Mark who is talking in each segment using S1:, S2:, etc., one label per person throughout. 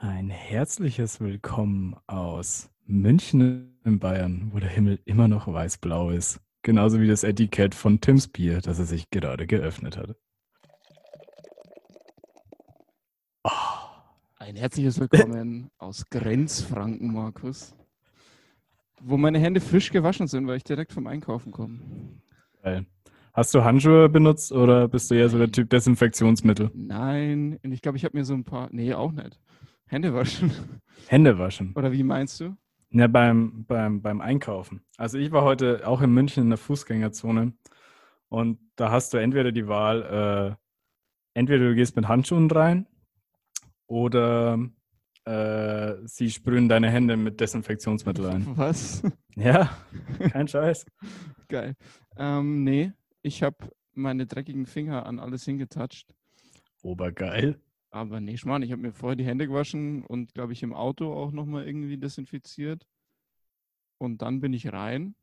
S1: Ein herzliches Willkommen aus München in Bayern, wo der Himmel immer noch weiß-blau ist. Genauso wie das Etikett von Tims Bier, das er sich gerade geöffnet hat.
S2: Oh. Ein herzliches Willkommen aus Grenzfranken, Markus. Wo meine Hände frisch gewaschen sind, weil ich direkt vom Einkaufen komme.
S1: Geil. Hast du Handschuhe benutzt oder bist du eher so der Typ Desinfektionsmittel?
S2: Nein, ich glaube, ich habe mir so ein paar. Nee, auch nicht. Hände waschen.
S1: Hände waschen.
S2: Oder wie meinst du?
S1: Ja, beim, beim, beim Einkaufen. Also ich war heute auch in München in der Fußgängerzone und da hast du entweder die Wahl, äh, entweder du gehst mit Handschuhen rein oder äh, sie sprühen deine Hände mit Desinfektionsmittel ein.
S2: Was?
S1: Ja, kein Scheiß.
S2: Geil. Ähm, nee, ich habe meine dreckigen Finger an alles hingetatscht.
S1: Obergeil.
S2: Aber nee, Schmarrn, ich habe mir vorher die Hände gewaschen und, glaube ich, im Auto auch nochmal irgendwie desinfiziert. Und dann bin ich rein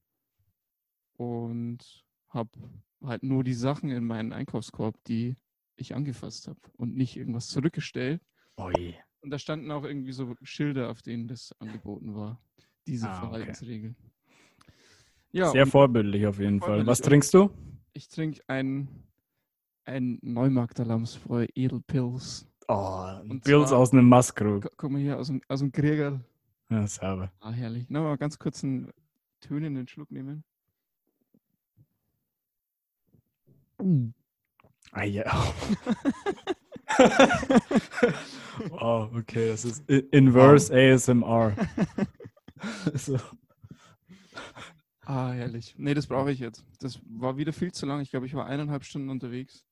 S2: und habe halt nur die Sachen in meinen Einkaufskorb, die ich angefasst habe und nicht irgendwas zurückgestellt.
S1: Oi.
S2: Und da standen auch irgendwie so Schilder, auf denen das angeboten war. Diese
S1: Ah, okay.
S2: Verhaltensregel. Ja,
S1: Sehr vorbildlich auf jeden Fall. Was trinkst du?
S2: ich trinke ein, ein Neumarkter Lamsbräu Edelpils.
S1: Oh,
S2: Und
S1: Bills
S2: zwar-
S1: aus einem Maskrug.
S2: Gu- Guck mal hier aus dem, aus dem Krieger.
S1: Ja, sauber.
S2: Ah, herrlich. Na, mal ganz kurz einen tönenden Schluck nehmen.
S1: Ah ja. oh, okay, das ist Inverse ASMR. so.
S2: Ah, herrlich. Nee, das brauche ich jetzt. Das war wieder viel zu lang. Ich glaube, ich war eineinhalb Stunden unterwegs.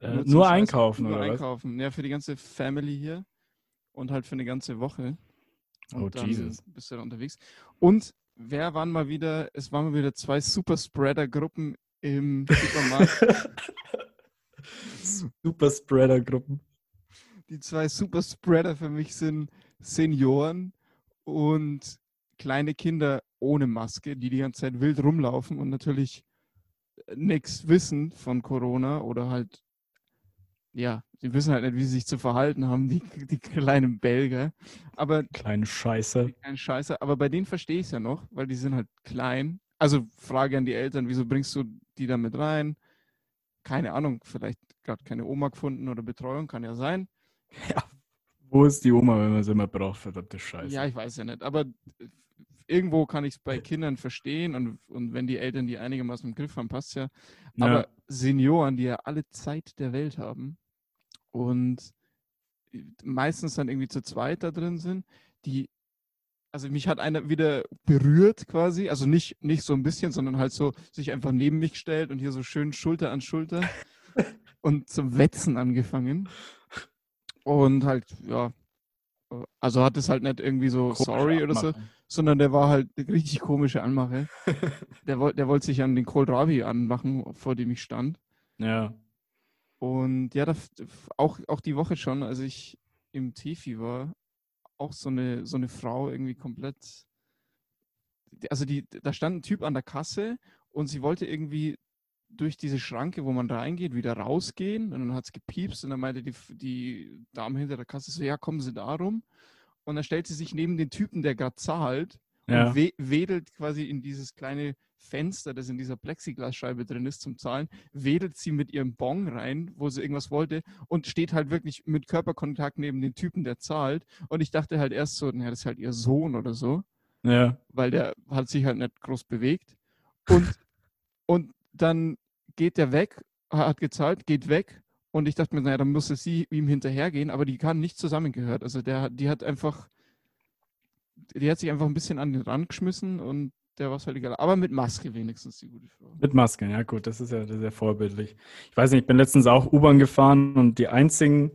S1: Äh, nur einkaufen,
S2: nur
S1: oder
S2: einkaufen. Ja, für die ganze Family hier und halt für eine ganze Woche. Und
S1: Oh,
S2: dann
S1: Jesus.
S2: bist du da unterwegs. Und wer waren mal wieder, es waren mal wieder zwei Super-Spreader-Gruppen im Supermarkt.
S1: was? Super Spreader-Gruppen.
S2: die zwei Super-Spreader für mich sind Senioren und kleine Kinder ohne Maske, die die ganze Zeit wild rumlaufen und natürlich nichts wissen von Corona oder halt, ja, sie wissen halt nicht, wie sie sich zu verhalten haben, die, die kleinen Belger. Aber
S1: Kleine Scheiße.
S2: kein Scheiße. Aber bei denen verstehe ich es ja noch, weil die sind halt klein. Also Frage an die Eltern, wieso bringst du die da mit rein? Keine Ahnung, vielleicht gerade keine Oma gefunden oder Betreuung, kann ja sein.
S1: Wo ist die Oma, wenn man sie immer braucht? Verdammte Scheiße.
S2: Ja, ich weiß ja nicht. Aber äh, irgendwo kann ich es bei Kindern verstehen und, und wenn die Eltern die einigermaßen im Griff haben, passt ja.
S1: Ja.
S2: Aber Senioren, die ja alle Zeit der Welt haben und meistens dann irgendwie zu zweit da drin sind, die, also mich hat einer wieder berührt quasi, also nicht, nicht so ein bisschen, sondern halt so sich einfach neben mich gestellt und hier so schön Schulter an Schulter und zum Wetzen angefangen. Und halt, ja, also hat es halt nicht irgendwie so
S1: Komische
S2: sorry oder so, sondern der war halt eine richtig komische Anmache. Der, der wollte sich an den Kohlrabi anmachen, vor dem ich stand.
S1: Ja.
S2: Und ja, da, f- f- auch, auch die Woche schon, als ich im Tefi war, auch so eine, so eine Frau irgendwie komplett. Also die, da stand ein Typ an der Kasse und sie wollte irgendwie durch diese Schranke, wo man reingeht, wieder rausgehen. Und dann hat es gepiepst und dann meinte die, die Dame hinter der Kasse so, ja, kommen Sie da rum. Und dann stellt sie sich neben den Typen, der gerade zahlt
S1: Ja.
S2: und we wedelt quasi in dieses kleine Fenster, das in dieser Plexiglasscheibe drin ist zum Zahlen, wedelt sie mit ihrem Bon rein, wo sie irgendwas wollte und steht halt wirklich mit Körperkontakt neben den Typen, der zahlt. Und ich dachte halt erst so, naja, das ist halt ihr Sohn oder so,
S1: Ja.
S2: weil der hat sich halt nicht groß bewegt. Und, und dann geht der weg, hat gezahlt, geht weg. Und ich dachte mir, naja, dann musste sie ihm hinterhergehen, aber die kann nicht zusammengehört. Also der, die hat einfach, die hat sich einfach ein bisschen an den Rand geschmissen und der war völlig egal. Aber mit Maske wenigstens, die gute Frau.
S1: Mit Masken, ja gut, das ist ja sehr vorbildlich. Ich weiß nicht, ich bin letztens auch U-Bahn gefahren und die einzigen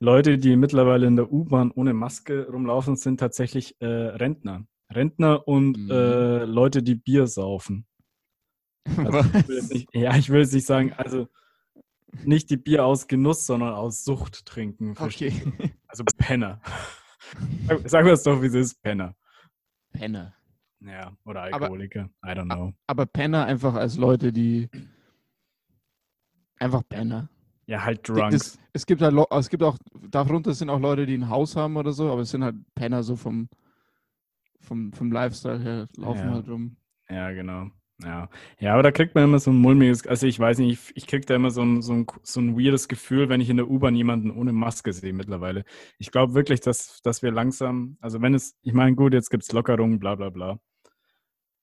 S1: Leute, die mittlerweile in der U-Bahn ohne Maske rumlaufen, sind tatsächlich äh, Rentner. Rentner und
S2: Mhm.
S1: äh, Leute, die Bier saufen. Also ich nicht, ja, ich will jetzt nicht sagen, also nicht die Bier aus Genuss, sondern aus Sucht trinken.
S2: Okay.
S1: Also Penner. Sag- Sagen wir es doch, wie es ist, Penner.
S2: Penner.
S1: Ja, oder
S2: Aber-
S1: Alkoholiker. I don't know.
S2: Aber Penner einfach als Leute, die einfach Penner.
S1: Ja, halt Drunks.
S2: Das, es gibt halt, es gibt auch, darunter sind auch Leute, die ein Haus haben oder so, aber es sind halt Penner so vom, vom, vom Lifestyle her, laufen
S1: Ja.
S2: halt rum.
S1: Ja, genau. Ja. ja, aber da kriegt man immer so ein mulmiges, also ich weiß nicht, ich, ich krieg da immer so ein, so, ein, so ein weirdes Gefühl, wenn ich in der U-Bahn jemanden ohne Maske sehe mittlerweile. Ich glaube wirklich, dass, dass wir langsam, also wenn es, ich meine, gut, jetzt gibt es Lockerungen, bla bla bla.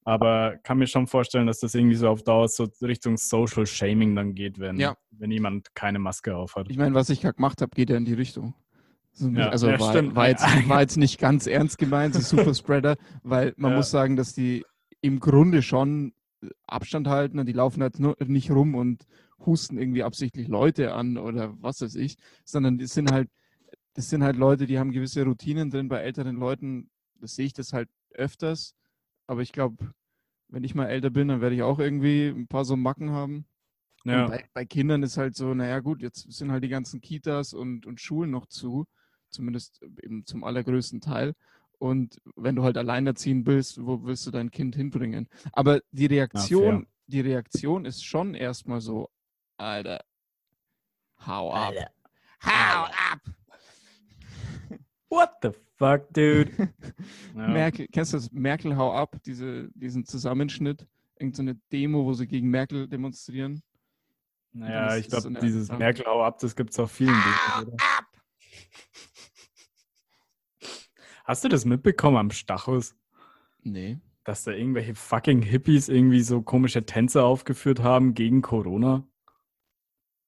S1: Aber kann mir schon vorstellen, dass das irgendwie so auf Dauer so Richtung Social Shaming dann geht, wenn,
S2: Ja.
S1: wenn jemand keine Maske auf hat.
S2: Ich meine, was ich gerade gemacht habe, geht ja in die Richtung. So ein
S1: Ja,
S2: also
S1: ja,
S2: war,
S1: stimmt.
S2: war, jetzt, war jetzt nicht ganz ernst gemeint, so Superspreader, weil man
S1: Ja.
S2: muss sagen, dass die im Grunde schon Abstand halten und die laufen halt nur nicht rum und husten irgendwie absichtlich Leute an oder was weiß ich, sondern das sind halt, das sind halt Leute, die haben gewisse Routinen drin. Bei älteren Leuten, das sehe ich das halt öfters, aber ich glaube, wenn ich mal älter bin, dann werde ich auch irgendwie ein paar so Macken haben.
S1: Ja.
S2: Bei, bei Kindern ist halt so, naja gut, jetzt sind halt die ganzen Kitas und, und Schulen noch zu, zumindest eben zum allergrößten Teil. Und wenn du halt alleinerziehend bist, wo willst du dein Kind hinbringen? Aber die Reaktion, die Reaktion ist schon erstmal so, Alter, hau ab. Hau ab!
S1: What the fuck, dude?
S2: Merkel, kennst du das? Merkel, hau ab, diese, diesen Zusammenschnitt, irgendeine Demo, wo sie gegen Merkel demonstrieren.
S1: Naja, ich glaube,
S2: so
S1: dieses. Merkel hau ab, das gibt es auf vielen Dingen? Hast du das mitbekommen am Stachus,
S2: Nee.
S1: dass da irgendwelche fucking Hippies irgendwie so komische Tänze aufgeführt haben gegen Corona?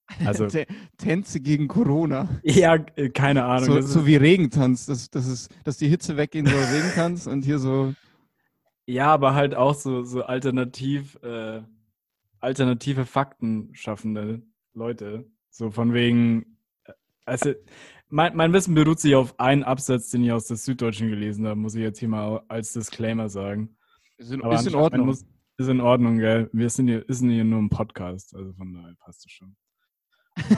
S1: Also,
S2: Tä- Tänze gegen Corona.
S1: ja, äh, keine Ahnung.
S2: So, so wie Regentanz, dass, dass, es, dass die Hitze weggehen soll, Regentanz und hier so.
S1: ja, aber halt auch so, so alternativ, äh, alternative Fakten schaffende Leute. So von wegen, äh, also mein, mein Wissen beruht sich auf einen Absatz, den ich aus der Süddeutschen gelesen habe, muss ich jetzt hier mal als Disclaimer sagen.
S2: Ist in, ist in Ordnung.
S1: Muss, ist in Ordnung, gell? Wir sind hier, ist hier nur ein Podcast, also von daher passt es schon.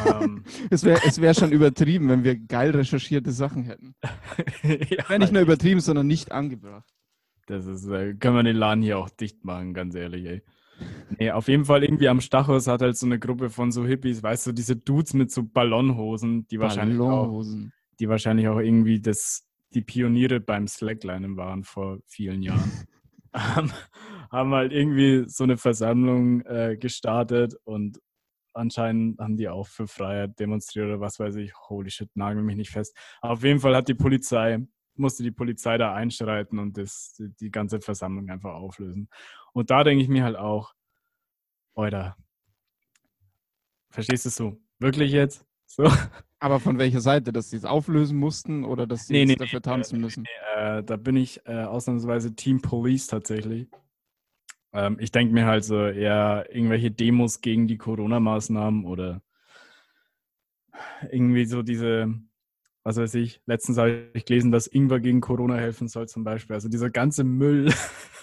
S1: ähm,
S2: Es wäre es wär schon übertrieben, wenn wir geil recherchierte Sachen hätten.
S1: ja,
S2: Wäre nicht nur übertrieben, sondern nicht angebracht.
S1: Das ist, äh, können wir den Laden hier auch dicht machen, ganz ehrlich, ey. Nee, auf jeden Fall irgendwie am Stachus hat halt so eine Gruppe von so Hippies, weißt du, diese Dudes mit so Ballonhosen, die wahrscheinlich auch,
S2: Ballonhosen.
S1: die wahrscheinlich auch irgendwie das, die Pioniere beim Slacklinen waren vor vielen Jahren. haben, haben halt irgendwie so eine Versammlung äh, gestartet und anscheinend haben die auch für Freiheit demonstriert oder was weiß ich. Holy shit, nagel mich nicht fest. Aber auf jeden Fall hat die Polizei, musste die Polizei da einschreiten und das, die ganze Versammlung einfach auflösen. Und da denke ich mir halt auch, Alter, verstehst du es so? Wirklich jetzt? So?
S2: Aber von welcher Seite? Dass sie es auflösen mussten oder dass sie
S1: Nee, nee,
S2: dafür
S1: nee,
S2: tanzen müssen?
S1: Äh, da bin ich äh, ausnahmsweise Team Police tatsächlich. Ähm, ich denke mir halt so eher irgendwelche Demos gegen die Corona-Maßnahmen oder irgendwie so diese, was weiß ich, letztens habe ich gelesen, dass Ingwer gegen Corona helfen soll zum Beispiel. Also dieser ganze Müll,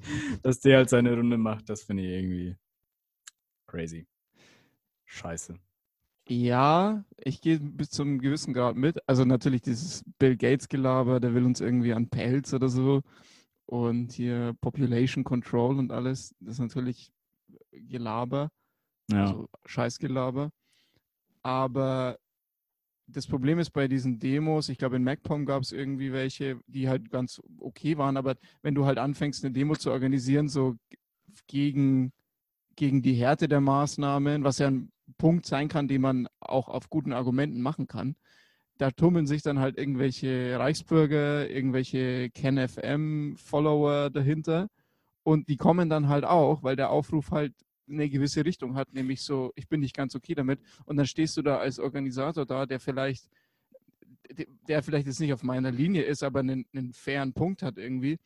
S1: dass der halt seine Runde macht, das finde ich irgendwie crazy. Scheiße.
S2: Ja, ich gehe bis zu einem gewissen Grad mit. Also natürlich dieses Bill Gates-Gelaber, der will uns irgendwie an Pelz oder so. Und hier Population Control und alles, das ist natürlich Gelaber,
S1: Ja.
S2: also Scheißgelaber. Aber das Problem ist bei diesen Demos, ich glaube in MacPom gab es irgendwie welche, die halt ganz okay waren, aber wenn du halt anfängst, eine Demo zu organisieren, so gegen, gegen die Härte der Maßnahmen, was ja ein Punkt sein kann, den man auch auf guten Argumenten machen kann, da tummeln sich dann halt irgendwelche Reichsbürger, irgendwelche KenFM-Follower dahinter und die kommen dann halt auch, weil der Aufruf halt eine gewisse Richtung hat, nämlich so, ich bin nicht ganz okay damit. Und dann stehst du da als Organisator da, der vielleicht, der vielleicht jetzt nicht auf meiner Linie ist, aber einen, einen fairen Punkt hat irgendwie.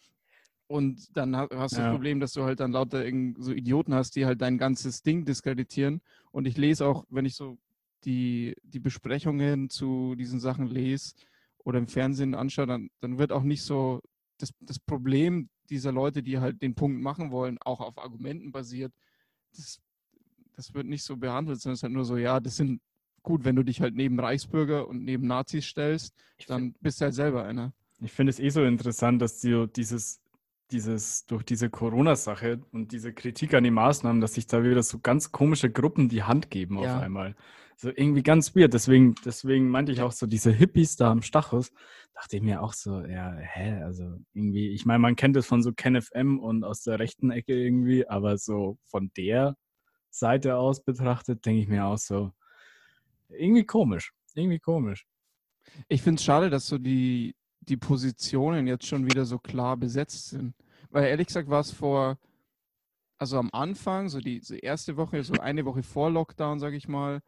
S2: Und dann ha- hast du
S1: Ja.
S2: das Problem, dass du halt dann lauter so Idioten hast, die halt dein ganzes Ding diskreditieren. Und ich lese auch, wenn ich so die, die Besprechungen zu diesen Sachen lese oder im Fernsehen anschaue, dann, dann wird auch nicht so das, das Problem dieser Leute, die halt den Punkt machen wollen, auch auf Argumenten basiert, das, das wird nicht so behandelt, sondern es ist halt nur so, ja, das sind gut, wenn du dich halt neben Reichsbürger und neben Nazis stellst,
S1: Ich
S2: dann bist du halt selber einer.
S1: Ich finde es eh so interessant, dass die, dieses, dieses, durch diese Corona-Sache und diese Kritik an die Maßnahmen, dass sich da wieder so ganz komische Gruppen die Hand geben
S2: Ja.
S1: auf einmal. So irgendwie ganz weird. Deswegen, deswegen meinte ich auch so, diese Hippies da am Stachus, dachte ich mir auch so, ja, hä, also irgendwie, ich meine, man kennt es von so KenFM und aus der rechten Ecke irgendwie, aber so von der Seite aus betrachtet, denke ich mir auch so, irgendwie komisch. Irgendwie komisch.
S2: Ich finde es schade, dass so die, die Positionen jetzt schon wieder so klar besetzt sind. Weil ehrlich gesagt war es vor, also am Anfang, so die, so erste Woche, so eine Woche vor Lockdown, sage ich mal,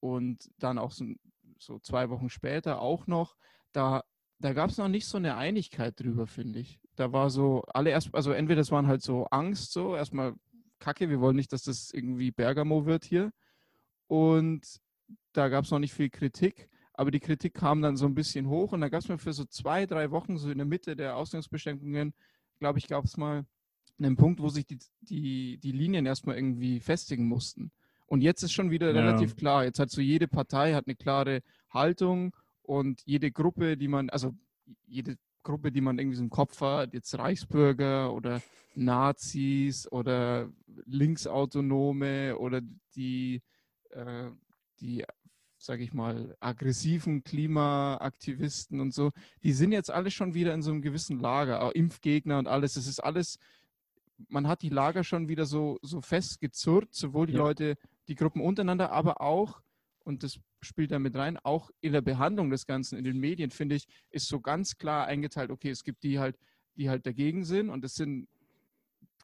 S2: und dann auch so, so zwei Wochen später auch noch, da, da gab es noch nicht so eine Einigkeit drüber, finde ich. Da war so alle erst, also entweder das waren halt so Angst, so erstmal Kacke, wir wollen nicht, dass das irgendwie Bergamo wird hier. Und da gab es noch nicht viel Kritik aber die Kritik kam dann so ein bisschen hoch und da gab es mal für so zwei, drei Wochen, so in der Mitte der Ausgangsbeschränkungen, glaube ich, gab es mal einen Punkt, wo sich die, die, die Linien erstmal irgendwie festigen mussten. Und jetzt ist schon wieder
S1: Ja.
S2: relativ klar. Jetzt hat so jede Partei hat eine klare Haltung und jede Gruppe, die man, also jede Gruppe, die man irgendwie so im Kopf hat, jetzt Reichsbürger oder Nazis oder Linksautonome oder die, äh, die sage ich mal, aggressiven Klimaaktivisten und so, die sind jetzt alle schon wieder in so einem gewissen Lager, auch Impfgegner und alles. Es ist alles, man hat die Lager schon wieder so, so festgezurrt, sowohl die
S1: Ja.
S2: Leute, die Gruppen untereinander, aber auch, und das spielt da mit rein, auch in der Behandlung des Ganzen in den Medien, finde ich, ist so ganz klar eingeteilt, okay, es gibt die halt, die halt dagegen sind und das sind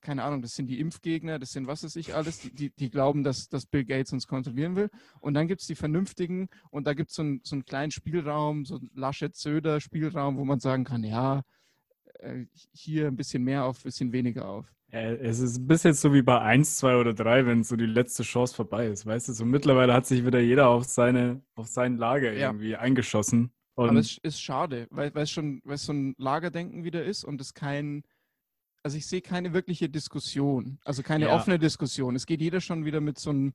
S2: keine Ahnung, das sind die Impfgegner, das sind was weiß ich alles, die, die, die glauben, dass, dass Bill Gates uns kontrollieren will. Und dann gibt es die Vernünftigen und da gibt es so, ein, so einen kleinen Spielraum, so einen Laschet-Söder-Spielraum, wo man sagen kann, ja, äh, hier ein bisschen mehr auf, ein bisschen weniger auf.
S1: Es ist bis jetzt so wie bei 1, 2 oder 3, wenn so die letzte Chance vorbei ist. Weißt du, so mittlerweile hat sich wieder jeder auf seine, auf sein Lager
S2: Ja.
S1: irgendwie eingeschossen. Und
S2: Aber es ist schade, weil, weil es schon, weil es so ein Lagerdenken wieder ist und es kein, also ich sehe keine wirkliche Diskussion, also keine
S1: Ja.
S2: offene Diskussion. Es geht jeder schon wieder mit so einem,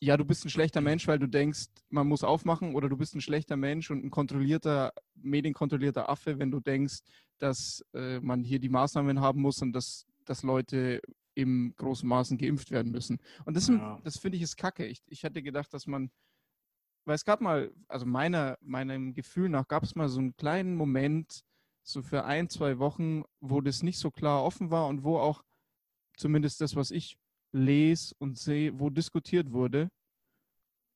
S2: ja, du bist ein schlechter Mensch, weil du denkst, man muss aufmachen, oder du bist ein schlechter Mensch und ein kontrollierter, medienkontrollierter Affe, wenn du denkst, dass äh, man hier die Maßnahmen haben muss und dass, dass Leute im großen Maßen geimpft werden müssen. Und das,
S1: Ja.
S2: das finde ich ist kacke. Ich, ich hätte gedacht, dass man weil es gab mal, also meiner, meinem Gefühl nach, gab es mal so einen kleinen Moment, so für ein, zwei Wochen, wo das nicht so klar offen war und wo auch zumindest das, was ich lese und sehe, wo diskutiert wurde.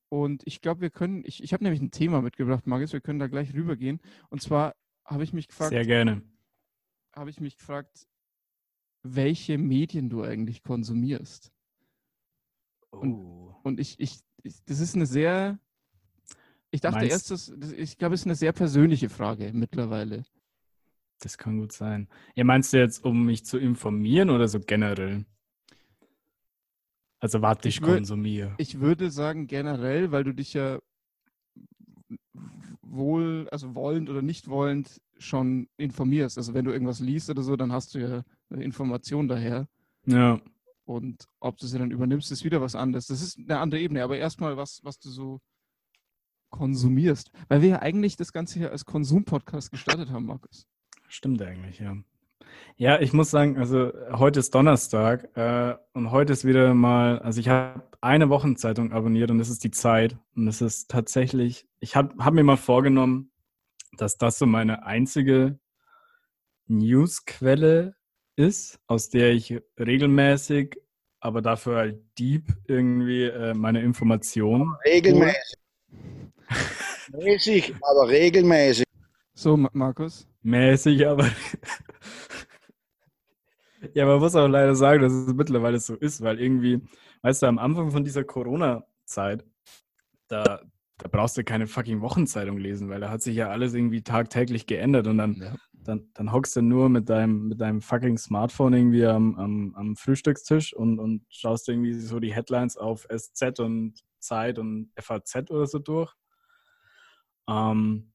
S2: Und ich glaube, wir können, ich, ich habe nämlich ein Thema mitgebracht, Margis, wir können da gleich rübergehen. Und zwar habe ich mich gefragt,
S1: sehr gerne.
S2: habe ich mich gefragt, welche Medien du eigentlich konsumierst. Und-
S1: Oh.
S2: Und ich, ich, ich das ist eine sehr, ich dachte
S1: Meinst-
S2: erst, das, ich glaube, es ist eine sehr persönliche Frage mittlerweile.
S1: Das kann gut sein. Ja, meinst du jetzt, um mich zu informieren oder so generell? Also warte, ich,
S2: Ich
S1: konsumiere.
S2: Ich würde sagen generell, weil du dich ja wohl, also wollend oder nicht wollend schon informierst. Also wenn du irgendwas liest oder so, dann hast du ja eine Information daher.
S1: Ja.
S2: Und ob du sie dann übernimmst, ist wieder was anderes. Das ist eine andere Ebene. Aber erstmal was, was du so konsumierst. Weil wir ja eigentlich das Ganze hier als Konsumpodcast gestartet haben, Markus.
S1: Stimmt eigentlich, ja. Ja, ich muss sagen, also heute ist Donnerstag äh, und heute ist wieder mal, also ich habe eine Wochenzeitung abonniert und das ist die Zeit. Und das ist tatsächlich, ich habe hab mir mal vorgenommen, dass das so meine einzige Newsquelle ist, aus der ich regelmäßig, aber dafür halt deep irgendwie äh, meine Informationen
S3: Regelmäßig. Mäßig, aber regelmäßig.
S2: So, Ma- Markus.
S1: mäßig, aber ja, man muss auch leider sagen, dass es mittlerweile so ist, weil irgendwie, weißt du, am Anfang von dieser Corona-Zeit, da, da brauchst du keine fucking Wochenzeitung lesen, weil da hat sich ja alles irgendwie tagtäglich geändert und dann,
S2: Ja.
S1: dann, dann hockst du nur mit deinem, mit deinem fucking Smartphone irgendwie am, am, am Frühstückstisch und, und schaust irgendwie so die Headlines auf SZ und Zeit und FAZ oder so durch. Ähm,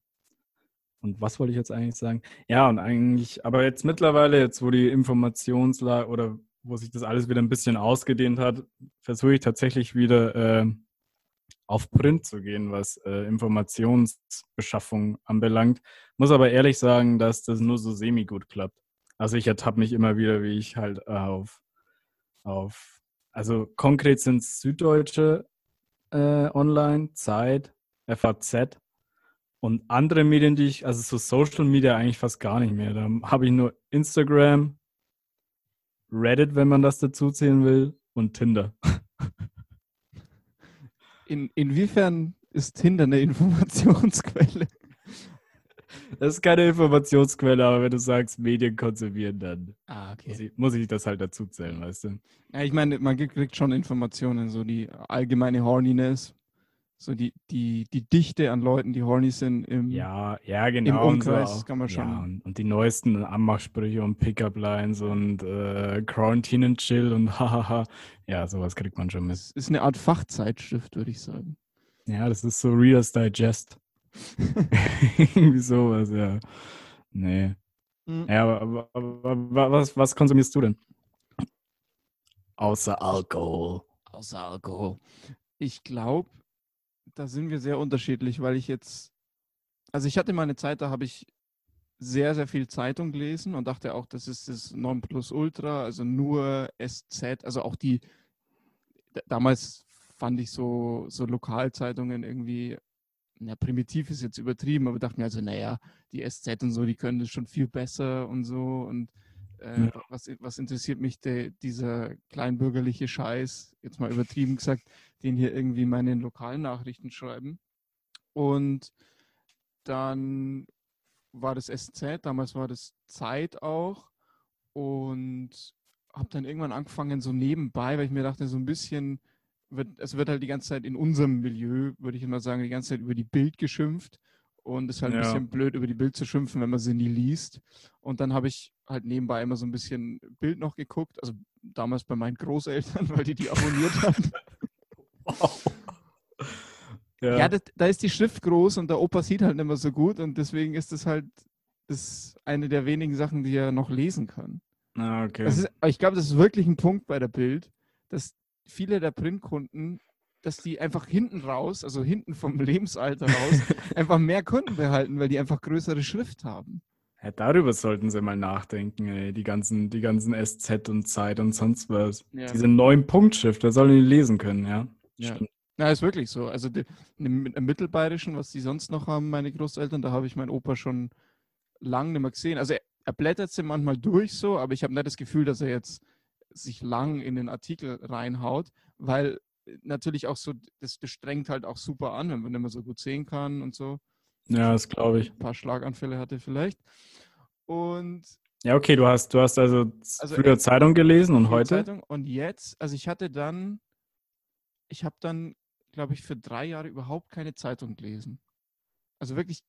S1: und was wollte ich jetzt eigentlich sagen? Ja, und eigentlich, aber jetzt mittlerweile, jetzt wo die Informationslage oder wo sich das alles wieder ein bisschen ausgedehnt hat, versuche ich tatsächlich wieder äh, auf Print zu gehen, was äh, Informationsbeschaffung anbelangt. Muss aber ehrlich sagen, dass das nur so semi-gut klappt. Also ich ertappe mich immer wieder, wie ich halt äh, auf, auf, also konkret sind es Süddeutsche äh, online, Zeit, FAZ und andere Medien, die ich, also so Social Media eigentlich fast gar nicht mehr. Da habe ich nur Instagram, Reddit, wenn man das dazu zählen will, und Tinder.
S2: In, inwiefern ist Tinder eine Informationsquelle?
S1: Das ist keine Informationsquelle, aber wenn du sagst, Medien konsumieren, dann
S2: Ah,
S1: muss ich, muss ich das halt dazu zählen, weißt du?
S2: Ja, ich meine, man kriegt schon Informationen, so die allgemeine Horniness, so die, die, die Dichte an Leuten, die horny sind im,
S1: Ja, ja, genau. und
S2: Umkreis
S1: auch.
S2: kann man schon-
S1: Ja, und, und die neuesten Anmachsprüche und Pickup-Lines und äh, Quarantine and Chill und hahaha. Ja, sowas kriegt man schon mit.
S2: Es ist eine Art Fachzeitschrift, würde ich sagen.
S1: Ja, das ist so Reader's Digest. Irgendwie sowas, ja. Nee.
S2: Mhm.
S1: Ja, aber, aber, aber was, was konsumierst du denn? Außer Alkohol.
S2: Außer Alkohol. Ich glaube, da sind wir sehr unterschiedlich, weil ich jetzt, also ich hatte mal eine Zeit, da habe ich sehr, sehr viel Zeitung gelesen und dachte auch, das ist das Nonplusultra, also nur SZ, also auch die, damals fand ich so, so Lokalzeitungen irgendwie, na, primitiv ist jetzt übertrieben, aber dachte mir also, naja, die SZ und so, die können das schon viel besser und so und äh,
S1: Ja.
S2: was, was interessiert mich der, dieser kleinbürgerliche Scheiß, jetzt mal übertrieben gesagt, den hier irgendwie meine lokalen Nachrichten schreiben. Und dann war das SZ, damals war das Zeit auch und habe dann irgendwann angefangen, so nebenbei, weil ich mir dachte, so ein bisschen, wird, es wird halt die ganze Zeit in unserem Milieu, würde ich immer sagen, die ganze Zeit über die Bild geschimpft und es ist halt ein
S1: Ja.
S2: bisschen blöd, über die Bild zu schimpfen, wenn man sie nie liest. Und dann habe ich halt nebenbei immer so ein bisschen Bild noch geguckt, also damals bei meinen Großeltern, weil die die abonniert haben.
S1: Ja,
S2: Ja, das, da ist die Schrift groß und der Opa sieht halt nicht mehr so gut und deswegen ist das halt das eine der wenigen Sachen, die er noch lesen kann.
S1: ah, okay.
S2: Ist, ich glaube, das ist wirklich ein Punkt bei der Bild, dass viele der Printkunden, dass die einfach hinten raus, also hinten vom Lebensalter raus, einfach mehr Kunden behalten, weil die einfach größere Schrift haben.
S1: Ja, darüber sollten sie mal nachdenken, ey. Die ganzen, die ganzen SZ und Zeit und sonst was.
S2: Ja.
S1: Diese neuen Punktschrift, da sollen die lesen können, ja.
S2: Ja.
S1: Stimmt.
S2: Na, ist wirklich so. Also die, im, im Mittelbayerischen, was die sonst noch haben, meine Großeltern, da habe ich meinen Opa schon lang nicht mehr gesehen. Also er, er blättert sie manchmal durch so, aber ich habe nicht das Gefühl, dass er jetzt sich lang in den Artikel reinhaut, weil äh, natürlich auch so, das, das strengt halt auch super an, wenn man nicht mehr so gut sehen kann und so.
S1: Ja, das glaube ich.
S2: Ein paar Schlaganfälle hatte vielleicht. Und
S1: Ja, okay, du hast, du hast also,
S2: Also,
S1: früher Zeitung gelesen und heute?
S2: Zeitung. Und jetzt, also ich hatte dann, ich habe dann, glaube ich, für drei Jahre überhaupt keine Zeitung gelesen. Also wirklich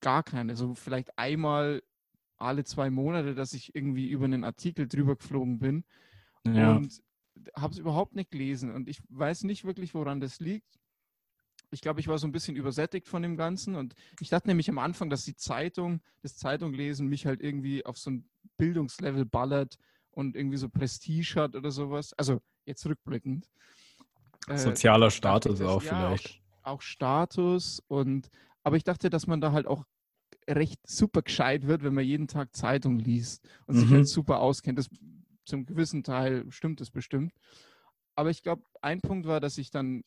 S2: gar keine. So vielleicht einmal alle zwei Monate, dass ich irgendwie über einen Artikel drüber geflogen bin
S1: Ja.
S2: und habe es überhaupt nicht gelesen. Und ich weiß nicht wirklich, woran das liegt. Ich glaube, ich war so ein bisschen übersättigt von dem Ganzen und ich dachte nämlich am Anfang, dass die Zeitung, das Zeitunglesen mich halt irgendwie auf so ein Bildungslevel ballert und irgendwie so Prestige hat oder sowas. Also jetzt rückblickend. Äh,
S1: Sozialer
S2: dachte
S1: Status
S2: ich,
S1: auch
S2: ja,
S1: vielleicht.
S2: Auch Status und aber ich dachte, dass man da halt auch recht super gescheit wird, wenn man jeden Tag Zeitung liest und sich
S1: Mhm.
S2: halt super auskennt. Das, zum gewissen Teil stimmt es bestimmt. Aber ich glaube, ein Punkt war, dass ich dann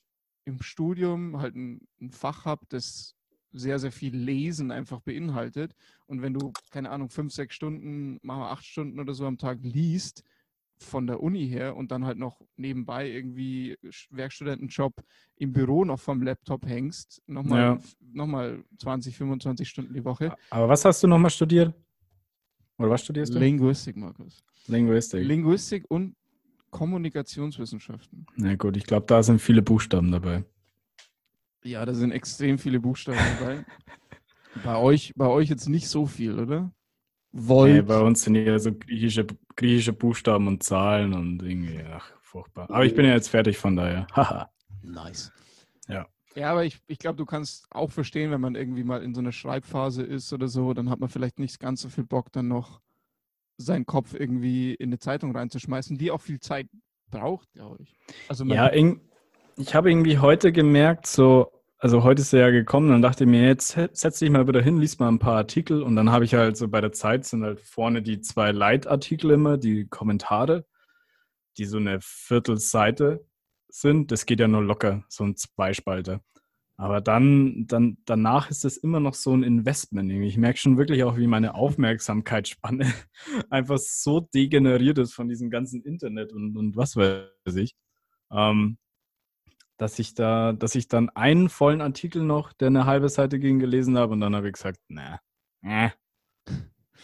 S2: im Studium halt ein, ein Fach habe, das sehr, sehr viel Lesen einfach beinhaltet. Und wenn du, keine Ahnung, fünf, sechs Stunden, machen wir acht Stunden oder so am Tag liest, von der Uni her und dann halt noch nebenbei irgendwie Werkstudentenjob im Büro noch vom Laptop hängst, nochmal
S1: Ja.
S2: noch mal 20, 25 Stunden die Woche.
S1: Aber was hast du nochmal studiert? Oder was studierst du?
S2: Linguistik, Markus.
S1: Linguistik.
S2: Linguistik und Kommunikationswissenschaften.
S1: Na gut, ich glaube, da sind viele Buchstaben dabei.
S2: Ja, da sind extrem viele Buchstaben dabei. bei euch, bei euch jetzt nicht so viel, oder?
S1: Nee,
S2: Volt.
S1: bei uns sind ja so griechische, griechische Buchstaben und Zahlen und irgendwie, ach, furchtbar. Aber ich bin ja jetzt fertig von daher. Haha.
S2: Nice.
S1: Ja.
S2: Ja, aber ich, ich glaube, du kannst auch verstehen, wenn man irgendwie mal in so einer Schreibphase ist oder so, dann hat man vielleicht nicht ganz so viel Bock, dann noch seinen Kopf irgendwie in eine Zeitung reinzuschmeißen, die auch viel Zeit braucht, glaube ich. Also
S1: Ja, ich habe irgendwie heute gemerkt, so also heute ist er ja gekommen, dann dachte ich mir, jetzt se- setz dich mal wieder hin, lies mal ein paar Artikel und dann habe ich halt so bei der Zeit sind halt vorne die zwei Leitartikel immer, die Kommentare, die so eine Viertelseite sind. Das geht ja nur locker, so ein Zweispalter. Aber dann, dann, danach ist es immer noch so ein Investment. Ich merke schon wirklich auch, wie meine Aufmerksamkeitsspanne einfach so degeneriert ist von diesem ganzen Internet und, und was weiß ich. Ähm, dass ich da, dass ich dann einen vollen Artikel noch, der eine halbe Seite ging, gelesen habe und dann habe ich gesagt, na, äh,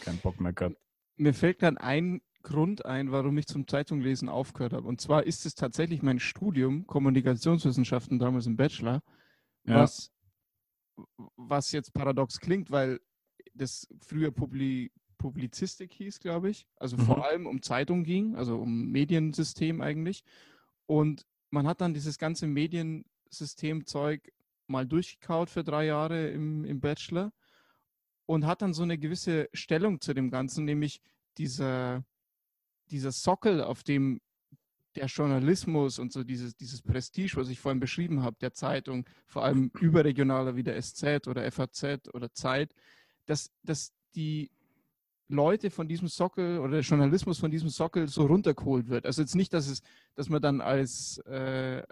S1: kein Bock mehr gehabt.
S2: Mir fällt gerade ein Grund ein, warum ich zum Zeitunglesen aufgehört habe. Und zwar ist es tatsächlich mein Studium Kommunikationswissenschaften damals im Bachelor,
S1: Ja.
S2: was, was jetzt paradox klingt, weil das früher Publi Publizistik hieß, glaube ich. Also vor
S1: Mhm.
S2: allem um Zeitung ging, also um Mediensystem eigentlich. Und man hat dann dieses ganze Mediensystemzeug mal durchgekaut für drei Jahre im, im Bachelor und hat dann so eine gewisse Stellung zu dem Ganzen, nämlich dieser, dieser Sockel, auf dem der Journalismus und so dieses, dieses Prestige, was ich vorhin beschrieben habe, der Zeitung, vor allem überregionaler wie der SZ oder FAZ oder Zeit, dass, dass die Leute von diesem Sockel oder der Journalismus von diesem Sockel so runtergeholt wird. Also jetzt nicht, dass es, dass man dann als, äh,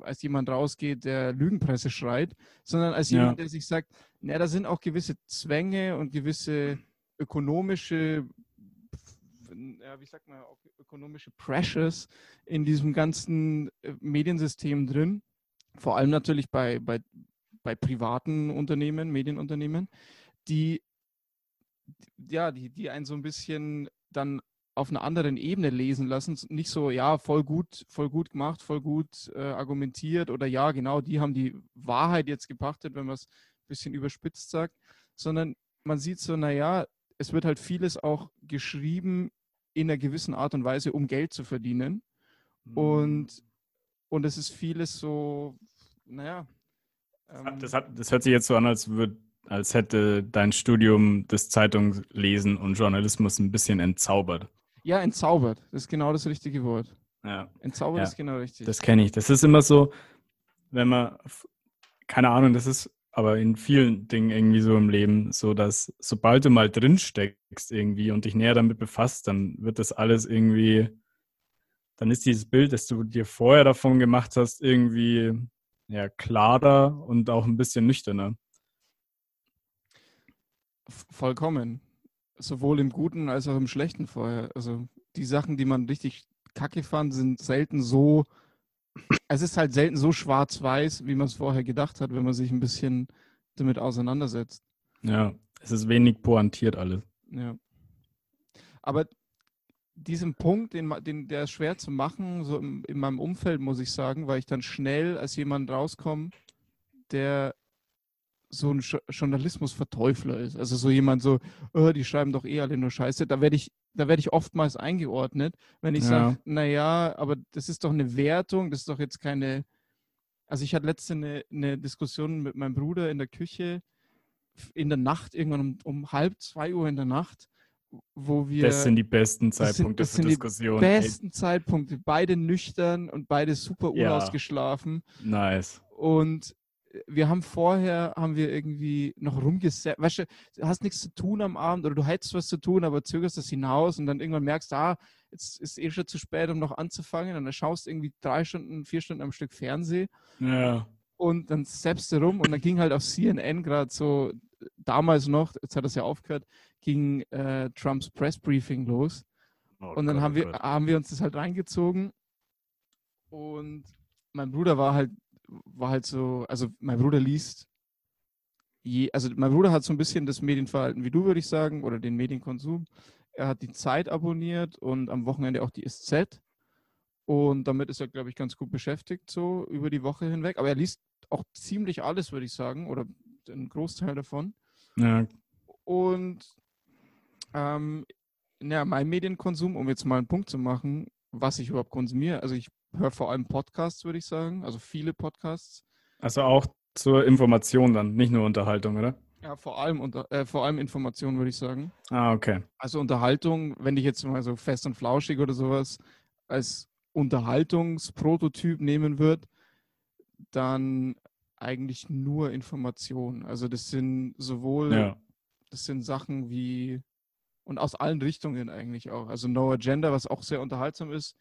S2: als jemand rausgeht, der Lügenpresse schreit, sondern als
S1: Ja.
S2: jemand, der sich sagt, na, da sind auch gewisse Zwänge und gewisse ökonomische, ja, wie sagt man, ökonomische Pressures in diesem ganzen äh, Mediensystem drin. Vor allem natürlich bei, bei, bei privaten Unternehmen, Medienunternehmen, die ja, die, die einen so ein bisschen dann auf einer anderen Ebene lesen lassen. Nicht so, ja, voll gut, voll gut gemacht, voll gut äh, argumentiert oder ja, genau, die haben die Wahrheit jetzt gepachtet, wenn man es ein bisschen überspitzt sagt, sondern man sieht so, naja, es wird halt vieles auch geschrieben in einer gewissen Art und Weise, um Geld zu verdienen. Und, und es ist vieles so, naja. ähm,
S1: das, hat, das hört sich jetzt so an, als, würd, als hätte dein Studium des Zeitunglesen und Journalismus ein bisschen entzaubert.
S2: ja, entzaubert. Das ist genau das richtige Wort.
S1: Ja.
S2: Entzaubert
S1: Ja,
S2: ist genau richtig.
S1: Das kenne ich. Das ist immer so, wenn man, keine Ahnung, das ist aber in vielen Dingen irgendwie so im Leben, so dass sobald du mal drin steckst irgendwie und dich näher damit befasst, dann wird das alles irgendwie, dann ist dieses Bild, das du dir vorher davon gemacht hast, irgendwie ja, klarer und auch ein bisschen nüchterner.
S2: Vollkommen. Sowohl im Guten als auch im Schlechten vorher. Also die Sachen, die man richtig kacke fand, sind selten so. Es ist halt selten so schwarz-weiß, wie man es vorher gedacht hat, wenn man sich ein bisschen damit auseinandersetzt.
S1: Ja, es ist wenig pointiert alles.
S2: Ja. Aber diesen Punkt, den, den, der ist schwer zu machen, so im, in meinem Umfeld, muss ich sagen, weil ich dann schnell als jemand rauskomme, der so ein Jo- Journalismusverteufler ist. Also so jemand so, oh, die schreiben doch eh alle nur Scheiße. Da werde ich, da werde ich oftmals eingeordnet, wenn ich
S1: Ja.
S2: sage, naja, aber das ist doch eine Wertung, das ist doch jetzt keine. Also ich hatte letzte eine, eine Diskussion mit meinem Bruder in der Küche in der Nacht, irgendwann um, um halb zwei Uhr in der Nacht, wo wir
S1: Das sind die besten
S2: das sind-
S1: Zeitpunkte
S2: das
S1: für
S2: sind die
S1: Diskussionen. Ey,
S2: besten Zeitpunkte, beide nüchtern und beide super
S1: Ja.
S2: unausgeschlafen.
S1: nice.
S2: Und wir haben vorher, haben wir irgendwie noch rumgesetzt. Weißt du, hast nichts zu tun am Abend oder du hättest was zu tun, aber zögerst das hinaus und dann irgendwann merkst, ah, jetzt ist eh schon zu spät, um noch anzufangen. Und dann schaust du irgendwie drei Stunden, vier Stunden am Stück Fernsehen
S1: Ja.
S2: und dann du rum und dann ging halt auf CNN gerade so, damals noch, jetzt hat das ja aufgehört, ging äh, Trumps Pressbriefing los.
S1: Oh
S2: Und dann
S1: Gott,
S2: haben,
S1: oh
S2: wir,
S1: Gott.
S2: haben wir uns das halt reingezogen. Und mein Bruder war halt, war halt so, also mein Bruder liest, je, also mein Bruder hat so ein bisschen das Medienverhalten wie du, würde ich sagen, oder den Medienkonsum. Er hat die Zeit abonniert und am Wochenende auch die SZ. Und damit ist er, glaube ich, ganz gut beschäftigt, so über die Woche hinweg. Aber er liest auch ziemlich alles, würde ich sagen, oder einen Großteil davon.
S1: Ja,
S2: Und ähm, ja, mein Medienkonsum, um jetzt mal einen Punkt zu machen, was ich überhaupt konsumiere. Also ich höre vor allem Podcasts, würde ich sagen. Also viele Podcasts.
S1: also auch zur Information dann, nicht nur Unterhaltung, oder?
S2: Ja, vor allem, unter, äh, vor allem Informationen, würde ich sagen.
S1: Ah, okay.
S2: Also Unterhaltung, wenn ich jetzt mal so fest und flauschig oder sowas als Unterhaltungsprototyp nehmen würde, dann eigentlich nur Informationen. Also das sind sowohl,
S1: Ja.
S2: das sind Sachen wie, und aus allen Richtungen eigentlich auch. Also No Agenda, was auch sehr unterhaltsam ist,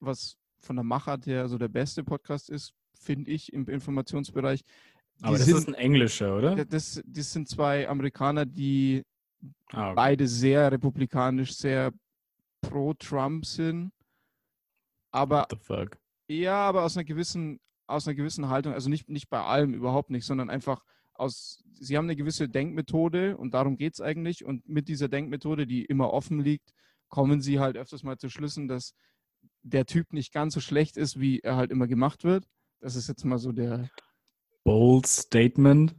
S2: was von der Machart her so der beste Podcast ist, finde ich im Informationsbereich. Die
S1: Aber das
S2: sind,
S1: ist ein englischer, oder?
S2: das, das sind zwei Amerikaner, die
S1: Ah, okay.
S2: beide sehr republikanisch, sehr pro Trump sind. Aber ja, aber aus einer gewissen, aus einer gewissen Haltung, also nicht, nicht bei allem, überhaupt nicht, sondern einfach aus, sie haben eine gewisse Denkmethode und darum geht es eigentlich. Und mit dieser Denkmethode, die immer offen liegt, kommen sie halt öfters mal zu Schlüssen, dass der Typ nicht ganz so schlecht ist, wie er halt immer gemacht wird. Das ist jetzt mal so der,
S1: Bold Statement.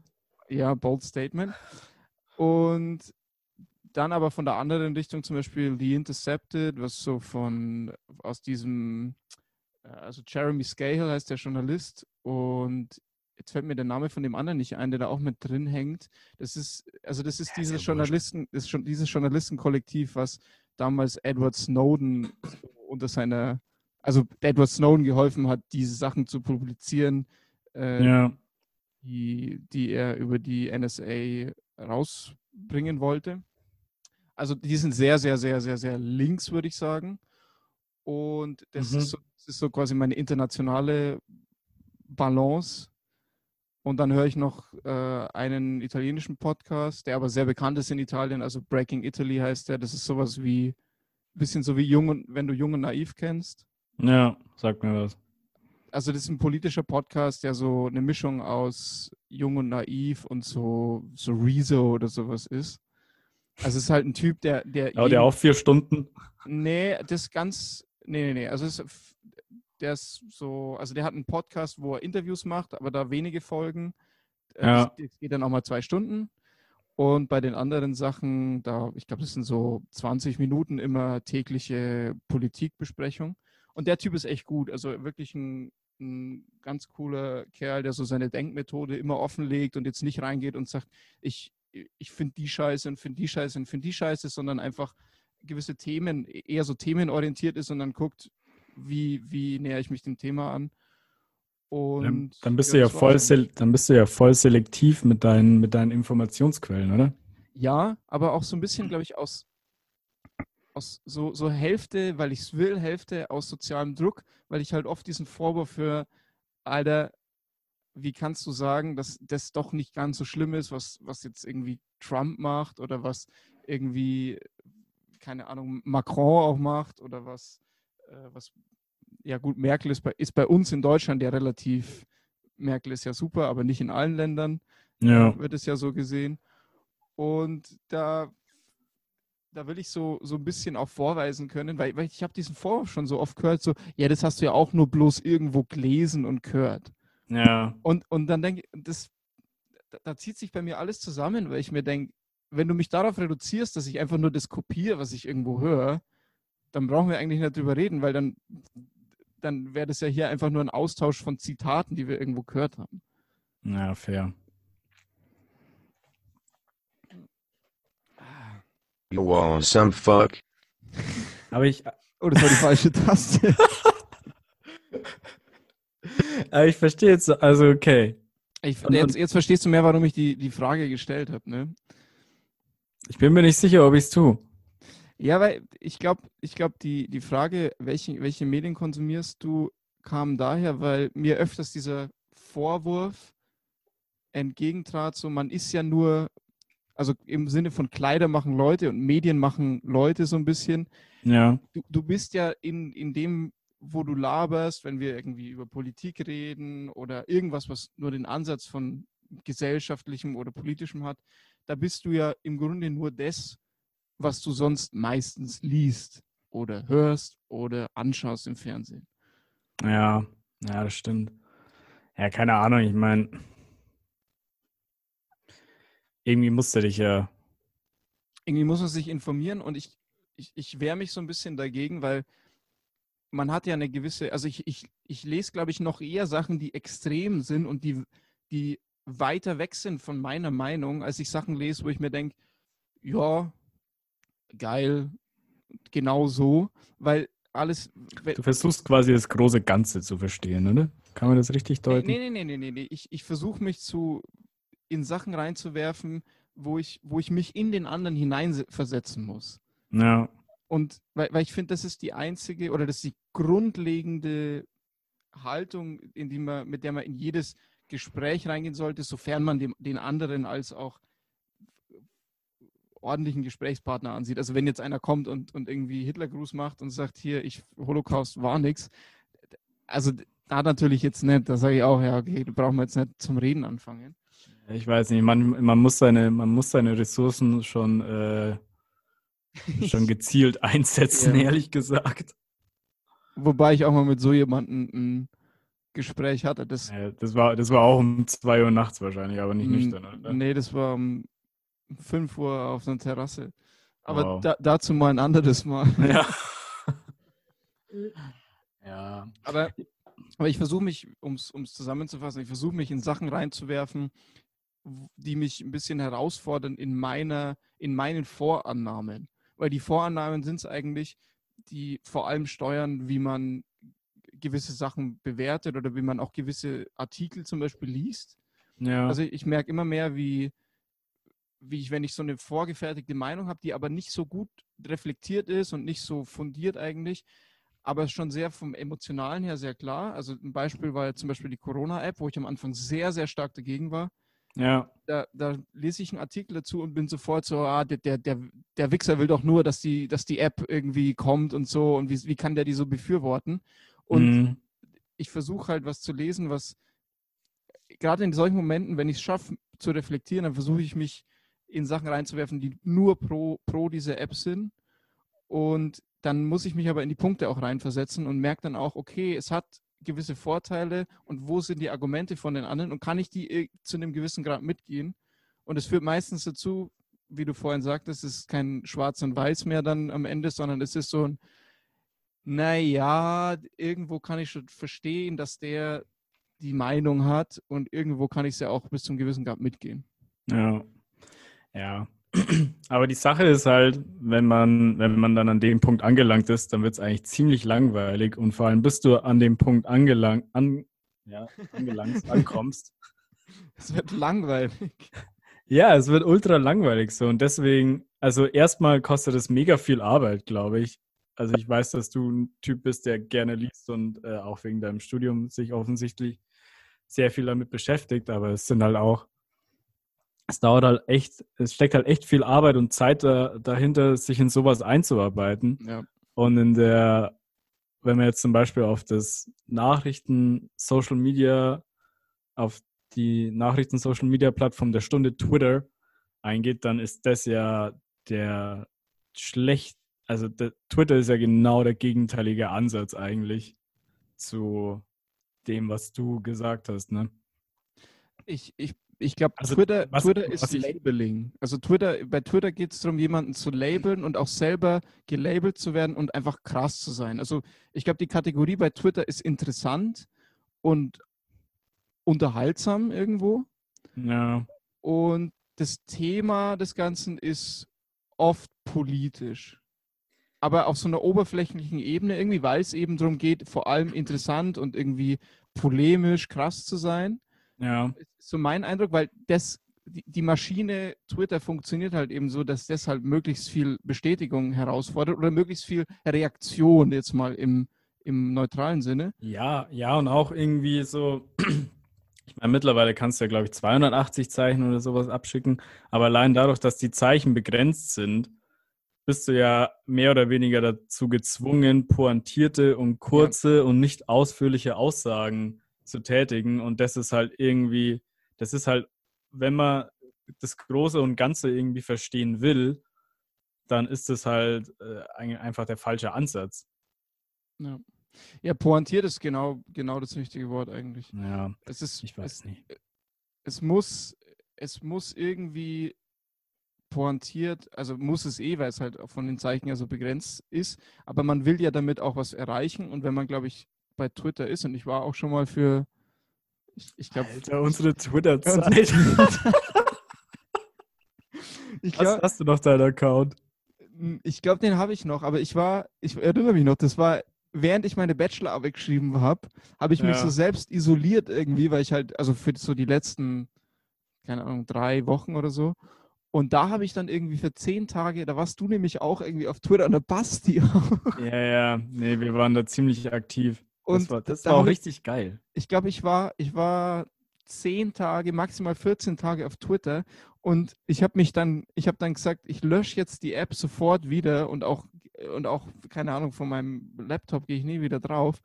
S2: ja, bold Statement. Und dann aber von der anderen Richtung zum Beispiel The Intercepted, was so von aus diesem, äh, also Jeremy Scahill heißt der Journalist und jetzt fällt mir der Name von dem anderen nicht ein, der da auch mit drin hängt. Das ist, also das ist
S1: Ja,
S2: dieses. Journalisten, ist schon dieses Journalistenkollektiv, was damals Edward Snowden so unter seiner, also Edward Snowden geholfen hat, diese Sachen zu publizieren, äh,
S1: Ja.
S2: die, die er über die NSA rausbringen wollte. Also die sind sehr, sehr, sehr, sehr, sehr links, würde ich sagen. Und das,
S1: Mhm.
S2: ist so, das ist so quasi meine internationale Balance. Und dann höre ich noch äh, einen italienischen Podcast, der aber sehr bekannt ist in Italien, also Breaking Italy heißt der. Das ist sowas wie, bisschen so wie Jung und, wenn du Jung und Naiv kennst
S1: Ja, sag mir was.
S2: also das ist ein politischer Podcast, der so eine Mischung aus Jung und Naiv und so, so Rezo oder sowas ist. Also es ist halt ein Typ, der, der,
S1: Aber der auch vier Stunden.
S2: nee, das ganz, nee, nee, nee, also es, ist- der ist so, also der hat einen Podcast, wo er Interviews macht, aber da wenige Folgen. Äh,
S1: Ja.
S2: Das geht dann auch mal zwei Stunden. Und bei den anderen Sachen, da, ich glaube, das sind so 20 Minuten immer tägliche Politikbesprechung. Und der Typ ist echt gut. Also wirklich ein, ein ganz cooler Kerl, der so seine Denkmethode immer offenlegt und jetzt nicht reingeht und sagt, ich, ich finde die Scheiße und finde die Scheiße und finde die Scheiße, sondern einfach gewisse Themen, eher so themenorientiert ist und dann guckt, wie, wie näher ich mich dem Thema an. Und
S1: Dann, dann bist du ja
S2: das war's
S1: voll, dann bist du ja voll selektiv mit deinen, mit deinen Informationsquellen, oder?
S2: Ja, aber auch so ein bisschen, glaube ich, aus, aus so, so Hälfte, weil ich es will, Hälfte aus sozialem Druck, weil ich halt oft diesen Vorwurf höre, Alter, wie kannst du sagen, dass das doch nicht ganz so schlimm ist, was, was jetzt irgendwie Trump macht oder was irgendwie, keine Ahnung, Macron auch macht oder was, äh, was ja gut, Merkel ist bei, ist bei uns in Deutschland ja relativ, Merkel ist ja super, aber nicht in allen Ländern
S1: Ja.
S2: wird es ja so gesehen. Und da, da will ich so, so ein bisschen auch vorweisen können, weil, weil ich habe diesen Vorwurf schon so oft gehört, so, ja, das hast du ja auch nur bloß irgendwo gelesen und gehört.
S1: Ja.
S2: Und, und dann denke ich, das, da, da zieht sich bei mir alles zusammen, weil ich mir denke, wenn du mich darauf reduzierst, dass ich einfach nur das kopiere, was ich irgendwo höre, dann brauchen wir eigentlich nicht drüber reden, weil dann, dann wäre das ja hier einfach nur ein Austausch von Zitaten, die wir irgendwo gehört haben.
S1: Ja, fair.
S4: You want some fuck?
S1: Aber ich,
S2: Oh, das war die falsche Taste.
S1: aber ich verstehe jetzt, so- also okay.
S2: Ich,
S1: Und-
S2: jetzt, jetzt verstehst du mehr, warum ich die, die Frage gestellt habe, ne?
S1: Ich bin mir nicht sicher, ob ich es tue.
S2: Ja, weil ich glaube, ich glaub, die, die Frage, welche, welche Medien konsumierst du, kam daher, weil mir öfters dieser Vorwurf entgegentrat, so man ist ja nur, also im Sinne von Kleider machen Leute und Medien machen Leute so ein bisschen.
S1: Ja.
S2: Du, du bist ja in, in dem, wo du laberst, wenn wir irgendwie über Politik reden oder irgendwas, was nur den Ansatz von gesellschaftlichem oder politischem hat, da bist du ja im Grunde nur das, was du sonst meistens liest oder hörst oder anschaust im Fernsehen.
S1: Ja, ja, das stimmt. Ja, keine Ahnung, ich meine, irgendwie musste dich ja.
S2: Irgendwie muss man sich informieren und ich, ich, ich wehre mich so ein bisschen dagegen, weil man hat ja eine gewisse, also ich, ich, ich lese, glaube ich, noch eher Sachen, die extrem sind und die, die weiter weg sind von meiner Meinung, als ich Sachen lese, wo ich mir denke, ja, geil, genau so, weil alles,
S1: Du versuchst quasi das große Ganze zu verstehen, oder? Kann man das richtig
S2: Nee,
S1: deuten?
S2: nee, nee, nee, nee, nee. Ich, ich versuche mich zu in Sachen reinzuwerfen, wo ich, wo ich mich in den anderen hineinversetzen muss.
S1: Ja.
S2: Und weil, weil ich finde, das ist die einzige oder das ist die grundlegende Haltung, in die man, mit der man in jedes Gespräch reingehen sollte, sofern man dem, den anderen als auch ordentlichen Gesprächspartner ansieht. Also wenn jetzt einer kommt und, und irgendwie Hitlergruß macht und sagt, hier, ich Holocaust war nix, also da natürlich jetzt nicht, da sage ich auch, ja, okay, da brauchen wir jetzt nicht zum Reden anfangen.
S1: Ich weiß nicht, man, man, muss, seine, man muss seine Ressourcen schon, äh, schon gezielt einsetzen,
S2: Ja.
S1: ehrlich gesagt.
S2: Wobei ich auch mal mit so jemandem ein Gespräch hatte. Das,
S1: Ja, das, war, das war auch um 2 Uhr nachts wahrscheinlich, aber nicht
S2: Mm,
S1: nüchtern, oder?
S2: Nee, das war um 5 Uhr auf einer Terrasse. Aber
S1: Wow.
S2: da, dazu mal ein anderes Mal.
S1: Ja. ja.
S2: Aber, aber ich versuche mich, um es zusammenzufassen, ich versuche mich in Sachen reinzuwerfen, die mich ein bisschen herausfordern in, meiner, in meinen Vorannahmen. Weil die Vorannahmen sind es eigentlich, die vor allem steuern, wie man gewisse Sachen bewertet oder wie man auch gewisse Artikel zum Beispiel liest.
S1: Ja.
S2: Also ich merke immer mehr, wie, wie ich, wenn ich so eine vorgefertigte Meinung habe, die aber nicht so gut reflektiert ist und nicht so fundiert eigentlich, aber schon sehr vom Emotionalen her sehr klar. Also ein Beispiel war jetzt zum Beispiel die Corona-App, wo ich am Anfang sehr, sehr stark dagegen war.
S1: ja.
S2: Da, da lese ich einen Artikel dazu und bin sofort so, ah, der, der, der, der Wichser will doch nur, dass die, dass die App irgendwie kommt und so und wie, wie kann der die so befürworten? Und
S1: Mhm.
S2: ich versuche halt was zu lesen, was gerade in solchen Momenten, wenn ich es schaffe zu reflektieren, dann versuche ich mich in Sachen reinzuwerfen, die nur pro, pro diese App sind. Und dann muss ich mich aber in die Punkte auch reinversetzen und merke dann auch, okay, es hat gewisse Vorteile und wo sind die Argumente von den anderen und kann ich die eh zu einem gewissen Grad mitgehen? Und es führt meistens dazu, wie du vorhin sagtest, es ist kein Schwarz und Weiß mehr dann am Ende, sondern es ist so ein, naja, irgendwo kann ich schon verstehen, dass der die Meinung hat und irgendwo kann ich es ja auch bis zum gewissen Grad mitgehen.
S1: Ja. Ja. Aber die Sache ist halt, wenn man, wenn man dann an dem Punkt angelangt ist, dann wird es eigentlich ziemlich langweilig und vor allem bis du an dem Punkt angelangt, an, ja, angelangt, ankommst.
S2: Es wird langweilig.
S1: Ja, es wird ultra langweilig so und deswegen, also erstmal kostet es mega viel Arbeit, glaube ich. Also ich weiß, dass du ein Typ bist, der gerne liest und äh, auch wegen deinem Studium sich offensichtlich sehr viel damit beschäftigt, aber es sind halt auch, es dauert halt echt, es steckt halt echt viel Arbeit und Zeit da, dahinter, sich in sowas einzuarbeiten.
S2: Ja.
S1: Und in der, wenn man jetzt zum Beispiel auf das Nachrichten, Social Media, auf die Nachrichten, Social Media Plattform der Stunde Twitter eingeht, dann ist das ja der schlecht, also der, Twitter ist ja genau der gegenteilige Ansatz eigentlich zu dem, was du gesagt hast, ne?
S2: Ich, ich, ich glaube,
S1: Also,
S2: Twitter,
S1: was-
S2: Twitter ist
S1: was ich-
S2: Labeling. Also Twitter, bei Twitter geht es darum, jemanden zu labeln und auch selber gelabelt zu werden und einfach krass zu sein. Also ich glaube, die Kategorie bei Twitter ist interessant und unterhaltsam irgendwo.
S1: Ja,
S2: Und das Thema des Ganzen ist oft politisch. Aber auf so einer oberflächlichen Ebene irgendwie, weil es eben darum geht, vor allem interessant und irgendwie polemisch krass zu sein.
S1: Ja,
S2: ist so mein Eindruck, weil das, die, Maschine Twitter funktioniert halt eben so, dass das halt möglichst viel Bestätigung herausfordert oder möglichst viel Reaktion jetzt mal im, im neutralen Sinne.
S1: ja, ja, und auch irgendwie so, ich meine, mittlerweile kannst du ja, glaube ich, 280 Zeichen oder sowas abschicken, aber allein dadurch, dass die Zeichen begrenzt sind, bist du ja mehr oder weniger dazu gezwungen, pointierte und kurze und nicht ausführliche Aussagen zu tätigen. Und das ist halt irgendwie, das ist halt, wenn man das Große und Ganze irgendwie verstehen will, dann ist das halt äh, ein- einfach der falsche Ansatz.
S2: Ja, ja pointiert ist genau, genau das richtige Wort eigentlich.
S1: Ja,
S2: Es ist,
S1: ich weiß
S2: es,
S1: nicht.
S2: es muss, es muss irgendwie pointiert, also muss es eh, weil es halt von den Zeichen ja so begrenzt ist, aber man will ja damit auch was erreichen und wenn man, glaube ich, bei Twitter ist und ich war auch schon mal für, ich, ich glaube,
S1: Alter, unsere Twitter-Zeit.
S2: ich
S1: hast du noch deinen Account?
S2: ich glaube, den habe ich noch, aber ich war, ich erinnere mich noch, das war während ich meine Bachelorarbeit geschrieben habe, habe ich mich
S1: Ja.
S2: so selbst isoliert irgendwie, weil ich halt, also für so die letzten, keine Ahnung, drei Wochen oder so. Und da habe ich dann irgendwie für zehn Tage, da warst du nämlich auch irgendwie auf Twitter an der Basti.
S1: Ja, ja, nee, wir waren da ziemlich aktiv.
S2: Und
S1: das war, das
S2: da
S1: war auch richtig geil.
S2: ich glaube, ich war, ich war zehn Tage, maximal 14 Tage auf Twitter und ich habe mich dann, ich habe dann gesagt, ich lösche jetzt die App sofort wieder und auch, und auch, keine Ahnung, von meinem Laptop gehe ich nie wieder drauf,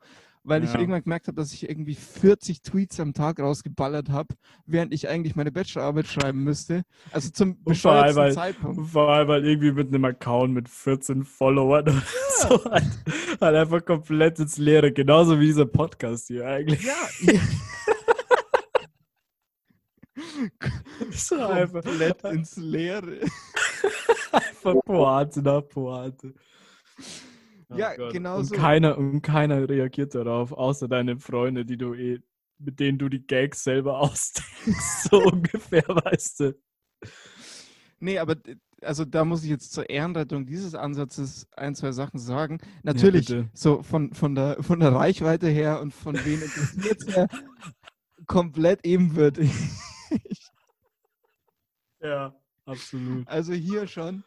S2: weil ich
S1: Ja.
S2: irgendwann gemerkt habe, dass ich irgendwie 40 Tweets am Tag rausgeballert habe, während ich eigentlich meine Bachelorarbeit schreiben müsste. Also zum
S1: Und vor allem,
S2: bescheuertsten
S1: weil-
S2: Zeitpunkt.
S1: Vor allem halt irgendwie mit einem Account mit 14 Followern oder so. Halt, halt einfach komplett ins Leere. Genauso wie dieser Podcast hier eigentlich.
S2: Ja, ja.
S1: So einfach,
S2: komplett ins Leere.
S1: einfach Poate nach
S2: Ja,
S1: Gott.
S2: genau
S1: und
S2: so.
S1: Keiner, und keiner reagiert darauf, außer deine Freunde, die du eh, mit denen du die Gags selber ausdenkst. So ungefähr, weißt du.
S2: Nee, aber d- also da muss ich jetzt zur Ehrenrettung dieses Ansatzes ein, zwei Sachen sagen. Natürlich,
S1: bitte.
S2: so von, von, der, von der Reichweite her und von wen interessiert es her, komplett ebenbürtig.
S1: Ja, absolut.
S2: Also hier schon.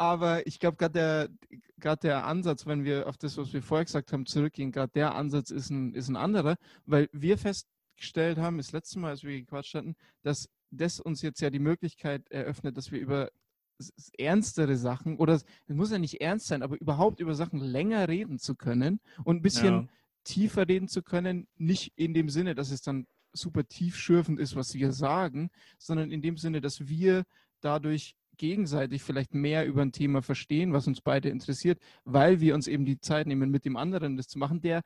S2: Aber ich glaube, gerade der, grad der Ansatz, wenn wir auf das, was wir vorher gesagt haben, zurückgehen, gerade der Ansatz ist ein, ist ein anderer, weil wir festgestellt haben, das letzte Mal, als wir gequatscht hatten, dass das uns jetzt ja die Möglichkeit eröffnet, dass wir über ernstere Sachen oder es es muss ja nicht ernst sein, aber überhaupt über Sachen länger reden zu können und ein bisschen
S1: Ja.
S2: tiefer reden zu können, nicht in dem Sinne, dass es dann super tiefschürfend ist, was wir sagen, sondern in dem Sinne, dass wir dadurch gegenseitig vielleicht mehr über ein Thema verstehen, was uns beide interessiert, weil wir uns eben die Zeit nehmen, mit dem anderen das zu machen, der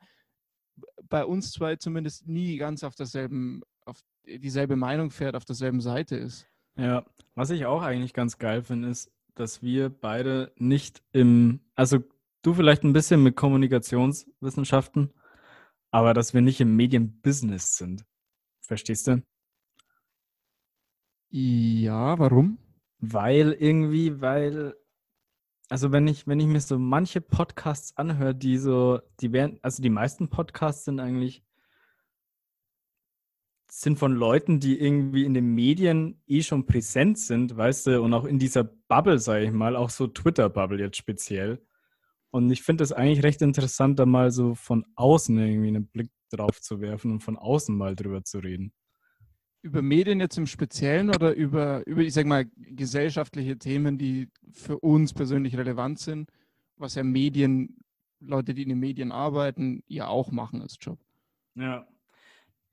S2: bei uns zwei zumindest nie ganz auf derselben, auf dieselbe Meinung fährt, auf derselben Seite ist.
S1: Ja, was ich auch eigentlich ganz geil finde, ist, dass wir beide nicht im, also du vielleicht ein bisschen mit Kommunikationswissenschaften, aber dass wir nicht im Medienbusiness sind. Verstehst du?
S2: Ja, warum?
S1: Weil irgendwie, weil, also wenn ich, wenn ich mir so manche Podcasts anhöre, die so, die werden, also die meisten Podcasts sind eigentlich, sind von Leuten, die irgendwie in den Medien eh schon präsent sind, weißt du, und auch in dieser Bubble, sage ich mal, auch so Twitter-Bubble jetzt speziell. Und ich finde es eigentlich recht interessant, da mal so von außen irgendwie einen Blick drauf zu werfen und von außen mal drüber zu reden.
S2: Über Medien jetzt im Speziellen oder über, über, ich sag mal, gesellschaftliche Themen, die für uns persönlich relevant sind, was ja Medien, Leute, die in den Medien arbeiten, ja auch machen als Job.
S1: Ja.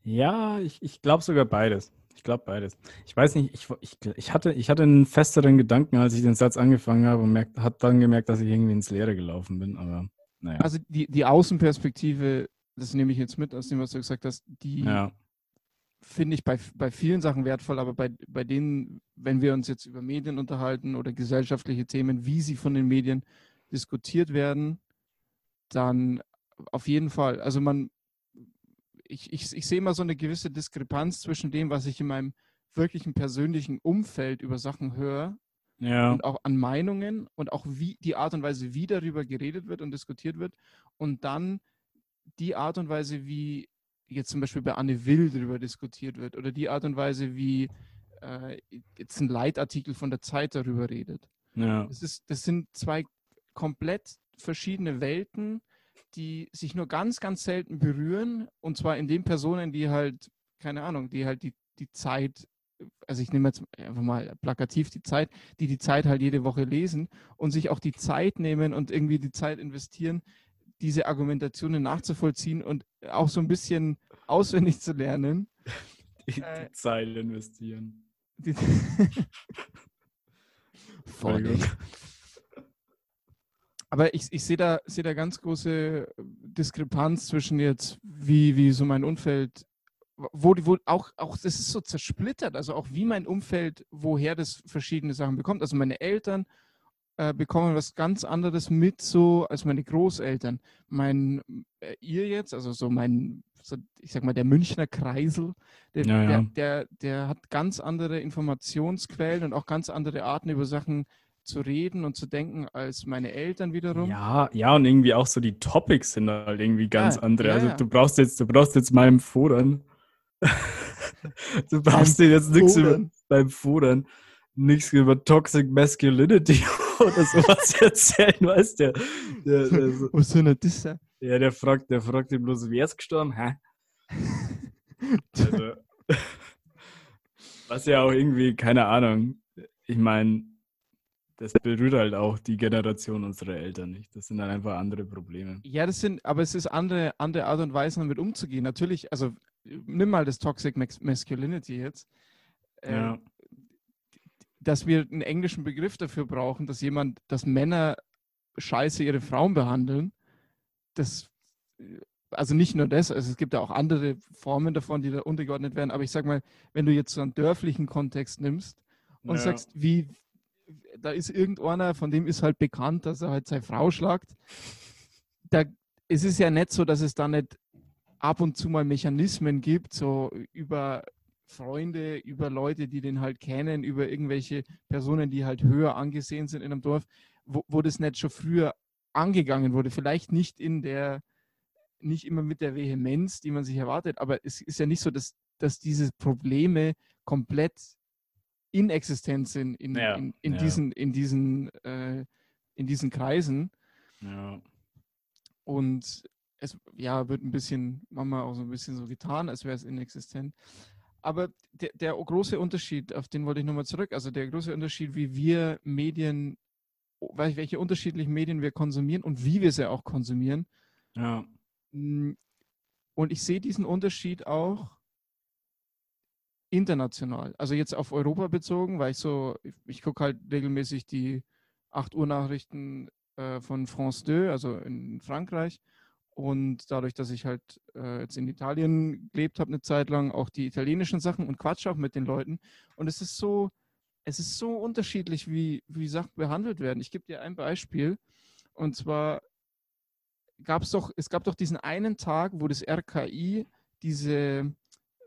S1: Ja, ich, ich glaube sogar beides. Ich glaube beides. Ich weiß nicht, ich, ich, ich, hatte, ich hatte einen festeren Gedanken, als ich den Satz angefangen habe und merkt, habe dann gemerkt, dass ich irgendwie ins Leere gelaufen bin. Aber naja.
S2: Also die, die Außenperspektive, das nehme ich jetzt mit aus dem, was du gesagt hast, die
S1: ja.
S2: Finde ich bei, bei vielen Sachen wertvoll, aber bei, bei denen, wenn wir uns jetzt über Medien unterhalten oder gesellschaftliche Themen, wie sie von den Medien diskutiert werden, dann auf jeden Fall. Also man, ich, ich, ich sehe immer so eine gewisse Diskrepanz zwischen dem, was ich in meinem wirklichen persönlichen Umfeld über Sachen höre
S1: Ja.
S2: und auch an Meinungen und auch wie die Art und Weise, wie darüber geredet wird und diskutiert wird und dann die Art und Weise, wie jetzt zum Beispiel bei Anne Will darüber diskutiert wird oder die Art und Weise, wie äh, jetzt ein Leitartikel von der Zeit darüber redet.
S1: Ja.
S2: Das, ist, das sind zwei komplett verschiedene Welten, die sich nur ganz, ganz selten berühren. Und zwar in den Personen, die halt, keine Ahnung, die halt die, die Zeit, also ich nehme jetzt einfach mal plakativ die Zeit, die die Zeit halt jede Woche lesen und sich auch die Zeit nehmen und irgendwie die Zeit investieren, diese Argumentationen nachzuvollziehen und auch so ein bisschen auswendig zu lernen.
S1: Die,
S2: Äh,
S1: die Zeile investieren.
S2: Die-. Aber ich, ich sehe da, sehe da ganz große Diskrepanz zwischen jetzt, wie, wie so mein Umfeld, wo, wo auch, auch, das ist so zersplittert, also auch wie mein Umfeld, woher das verschiedene Sachen bekommt. Also meine Eltern äh, bekommen was ganz anderes mit so als meine Großeltern. Mein, äh, ihr jetzt, also so mein, so, ich sag mal, der Münchner Kreisel, der,
S1: Ja, ja.
S2: Der, der, der hat ganz andere Informationsquellen und auch ganz andere Arten über Sachen zu reden und zu denken als meine Eltern wiederum.
S1: Ja, ja, und irgendwie auch so die Topics sind halt irgendwie ganz
S2: Ja,
S1: andere. also du brauchst jetzt, du brauchst jetzt meinem Fodern. du brauchst dir jetzt nichts über beim Fodern nichts über Toxic Masculinity oder sowas erzählen, weißt du? Der, der, so-
S2: Was soll denn das sein?
S1: ja, der fragt, der fragt ihn bloß, wer ist gestorben? Hä? Also, was ja auch irgendwie, keine Ahnung. Ich meine, das berührt halt auch die Generation unserer Eltern nicht. Das sind dann einfach andere Probleme.
S2: Ja, das sind, aber es ist andere, andere Art und Weise, damit umzugehen. Natürlich, also nimm mal das Toxic Mas Masculinity jetzt. Äh,
S1: Ja.
S2: Dass wir einen englischen Begriff dafür brauchen, dass jemand, dass Männer scheiße ihre Frauen behandeln. Das, äh, also nicht nur das, also es gibt ja auch andere Formen davon, die da untergeordnet werden. Aber ich sag mal, wenn du jetzt so einen dörflichen Kontext nimmst und
S1: Ja.
S2: sagst, wie, da ist irgendeiner, von dem ist halt bekannt, dass er halt seine Frau schlagt. Da, es ist ja nicht so, dass es da nicht ab und zu mal Mechanismen gibt, so über Freunde, über Leute, die den halt kennen, über irgendwelche Personen, die halt höher angesehen sind in einem Dorf, wo, wo das nicht schon früher angegangen wurde. Vielleicht nicht in der, nicht immer mit der Vehemenz, die man sich erwartet, aber es ist ja nicht so, dass, dass diese Probleme komplett inexistent sind in,
S1: Ja,
S2: in, in
S1: ja.
S2: diesen, in diesen, äh, in diesen Kreisen.
S1: Ja.
S2: Und es ja, wird ein bisschen, manchmal auch so ein bisschen so getan, als wäre es inexistent. Aber der, der große Unterschied, auf den wollte ich nochmal zurück, also der große Unterschied, wie wir Medien, wel- welche unterschiedlichen Medien wir konsumieren und wie wir sie auch konsumieren.
S1: ja.
S2: Mm, Und ich sehe diesen Unterschied auch international. Also jetzt auf Europa bezogen, weil ich so, ich, ich gucke halt regelmäßig die 8 Uhr Nachrichten äh, von France 2, also in Frankreich. Und dadurch, dass ich halt äh, jetzt in Italien gelebt habe eine Zeit lang, auch die italienischen Sachen und quatsch auch mit den Leuten. Und es ist so, es ist so unterschiedlich, wie, wie Sachen behandelt werden. Ich gebe dir ein Beispiel. Und zwar gab es doch, es gab doch diesen einen Tag, wo das RKI diese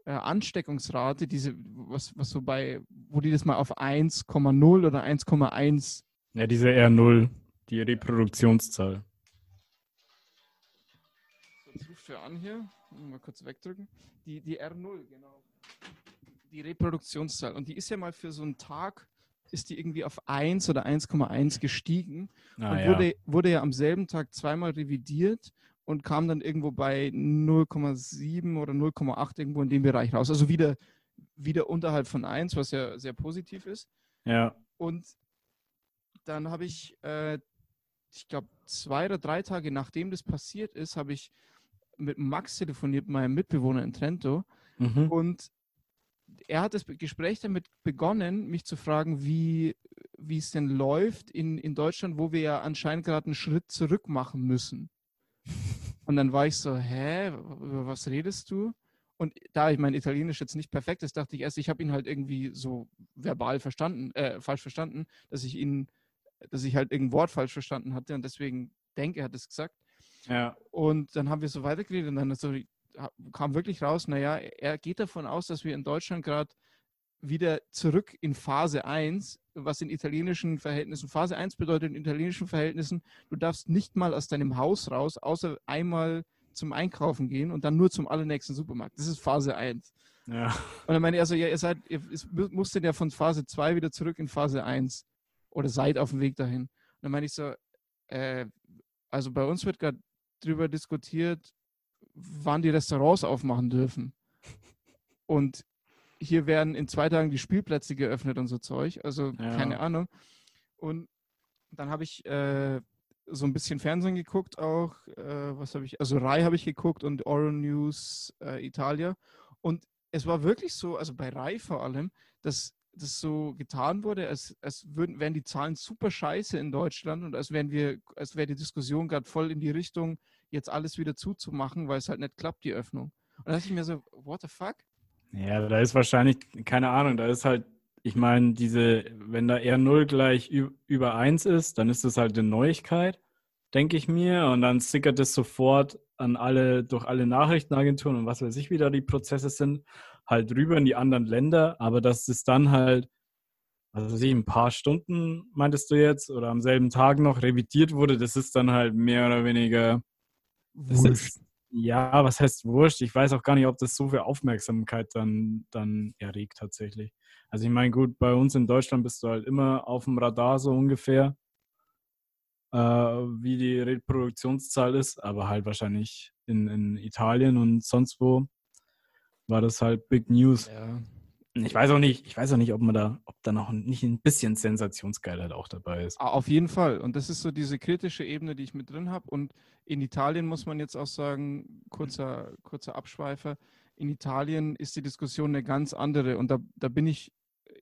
S2: äh, Ansteckungsrate, diese, was, was so bei, wo die das mal auf 1,0 oder 1,1
S1: Ja, diese R0, die Reproduktionszahl.
S2: Wer an hier. Mal kurz wegdrücken. Die, die R0, genau. Die Reproduktionszahl. Und die ist ja mal für so einen Tag, ist die irgendwie auf 1 oder 1,1 gestiegen.
S1: Ah,
S2: und
S1: ja.
S2: wurde, wurde ja am selben Tag zweimal revidiert und kam dann irgendwo bei 0,7 oder 0,8 irgendwo in dem Bereich raus. Also wieder, wieder unterhalb von 1, was ja sehr positiv ist.
S1: ja.
S2: Und dann habe ich, äh, ich glaube, zwei oder drei Tage nachdem das passiert ist, habe ich mit Max telefoniert, meinem Mitbewohner in Trento.
S1: Mhm.
S2: Und er hat das Gespräch damit begonnen, mich zu fragen, wie, wie es denn läuft in, in Deutschland, wo wir ja anscheinend gerade einen Schritt zurück machen müssen. Und dann war ich so, hä, über was redest du? Und da ich mein Italienisch jetzt nicht perfekt ist, dachte ich erst, ich habe ihn halt irgendwie so verbal verstanden, äh, falsch verstanden, dass ich ihn, dass ich halt irgendein Wort falsch verstanden hatte und deswegen denke, er hat es gesagt.
S1: Ja.
S2: Und dann haben wir so weitergeredet und dann so, kam wirklich raus, naja, er geht davon aus, dass wir in Deutschland gerade wieder zurück in Phase 1, was in italienischen Verhältnissen, Phase 1 bedeutet in italienischen Verhältnissen, du darfst nicht mal aus deinem Haus raus, außer einmal zum Einkaufen gehen und dann nur zum allernächsten Supermarkt. Das ist Phase 1.
S1: ja.
S2: Und dann meinte er so, ja, ihr seid, ihr musstet ja von Phase 2 wieder zurück in Phase 1 oder seid auf dem Weg dahin. Und dann meine ich so, äh, also bei uns wird gerade drüber diskutiert, wann die Restaurants aufmachen dürfen. Und hier werden in zwei Tagen die Spielplätze geöffnet und so Zeug. Also
S1: Ja.
S2: keine Ahnung. Und dann habe ich äh, so ein bisschen Fernsehen geguckt auch. Äh, was habe ich? Also Rai habe ich geguckt und Oro News äh, Italia. Und es war wirklich so, also bei Rai vor allem, dass das so getan wurde, als, als würden, wären die Zahlen super scheiße in Deutschland und als wären wir, als wäre die Diskussion gerade voll in die Richtung, jetzt alles wieder zuzumachen, weil es halt nicht klappt, die Öffnung. Und da dachte ich mir so, what the fuck?
S1: Ja, da ist wahrscheinlich, keine Ahnung, da ist halt, ich meine, diese, wenn da R0 gleich über 1 ist, dann ist das halt eine Neuigkeit, denke ich mir. Und dann sickert es sofort an alle, durch alle Nachrichtenagenturen und was weiß ich, wie da die Prozesse sind, halt rüber in die anderen Länder. Aber dass es dann halt weiß ich, ein paar Stunden, meintest du jetzt, oder am selben Tag noch revidiert wurde, das ist dann halt mehr oder weniger. Ist, ja, was heißt wurscht? Ich weiß auch gar nicht, ob das so viel Aufmerksamkeit dann, dann erregt tatsächlich. Also ich meine, gut, bei uns in Deutschland bist du halt immer auf dem Radar so ungefähr, äh, wie die Reproduktionszahl ist, aber halt wahrscheinlich in, in Italien und sonst wo war das halt Big News.
S2: Ja.
S1: Ich weiß auch nicht, ich weiß auch nicht, ob man da, ob da noch nicht ein bisschen Sensationsgeilheit auch dabei ist.
S2: Ah, Auf jeden Fall. Und das ist so diese kritische Ebene, die ich mit drin habe. Und in Italien muss man jetzt auch sagen, kurzer, kurzer Abschweifer, in Italien ist die Diskussion eine ganz andere. Und da, da bin ich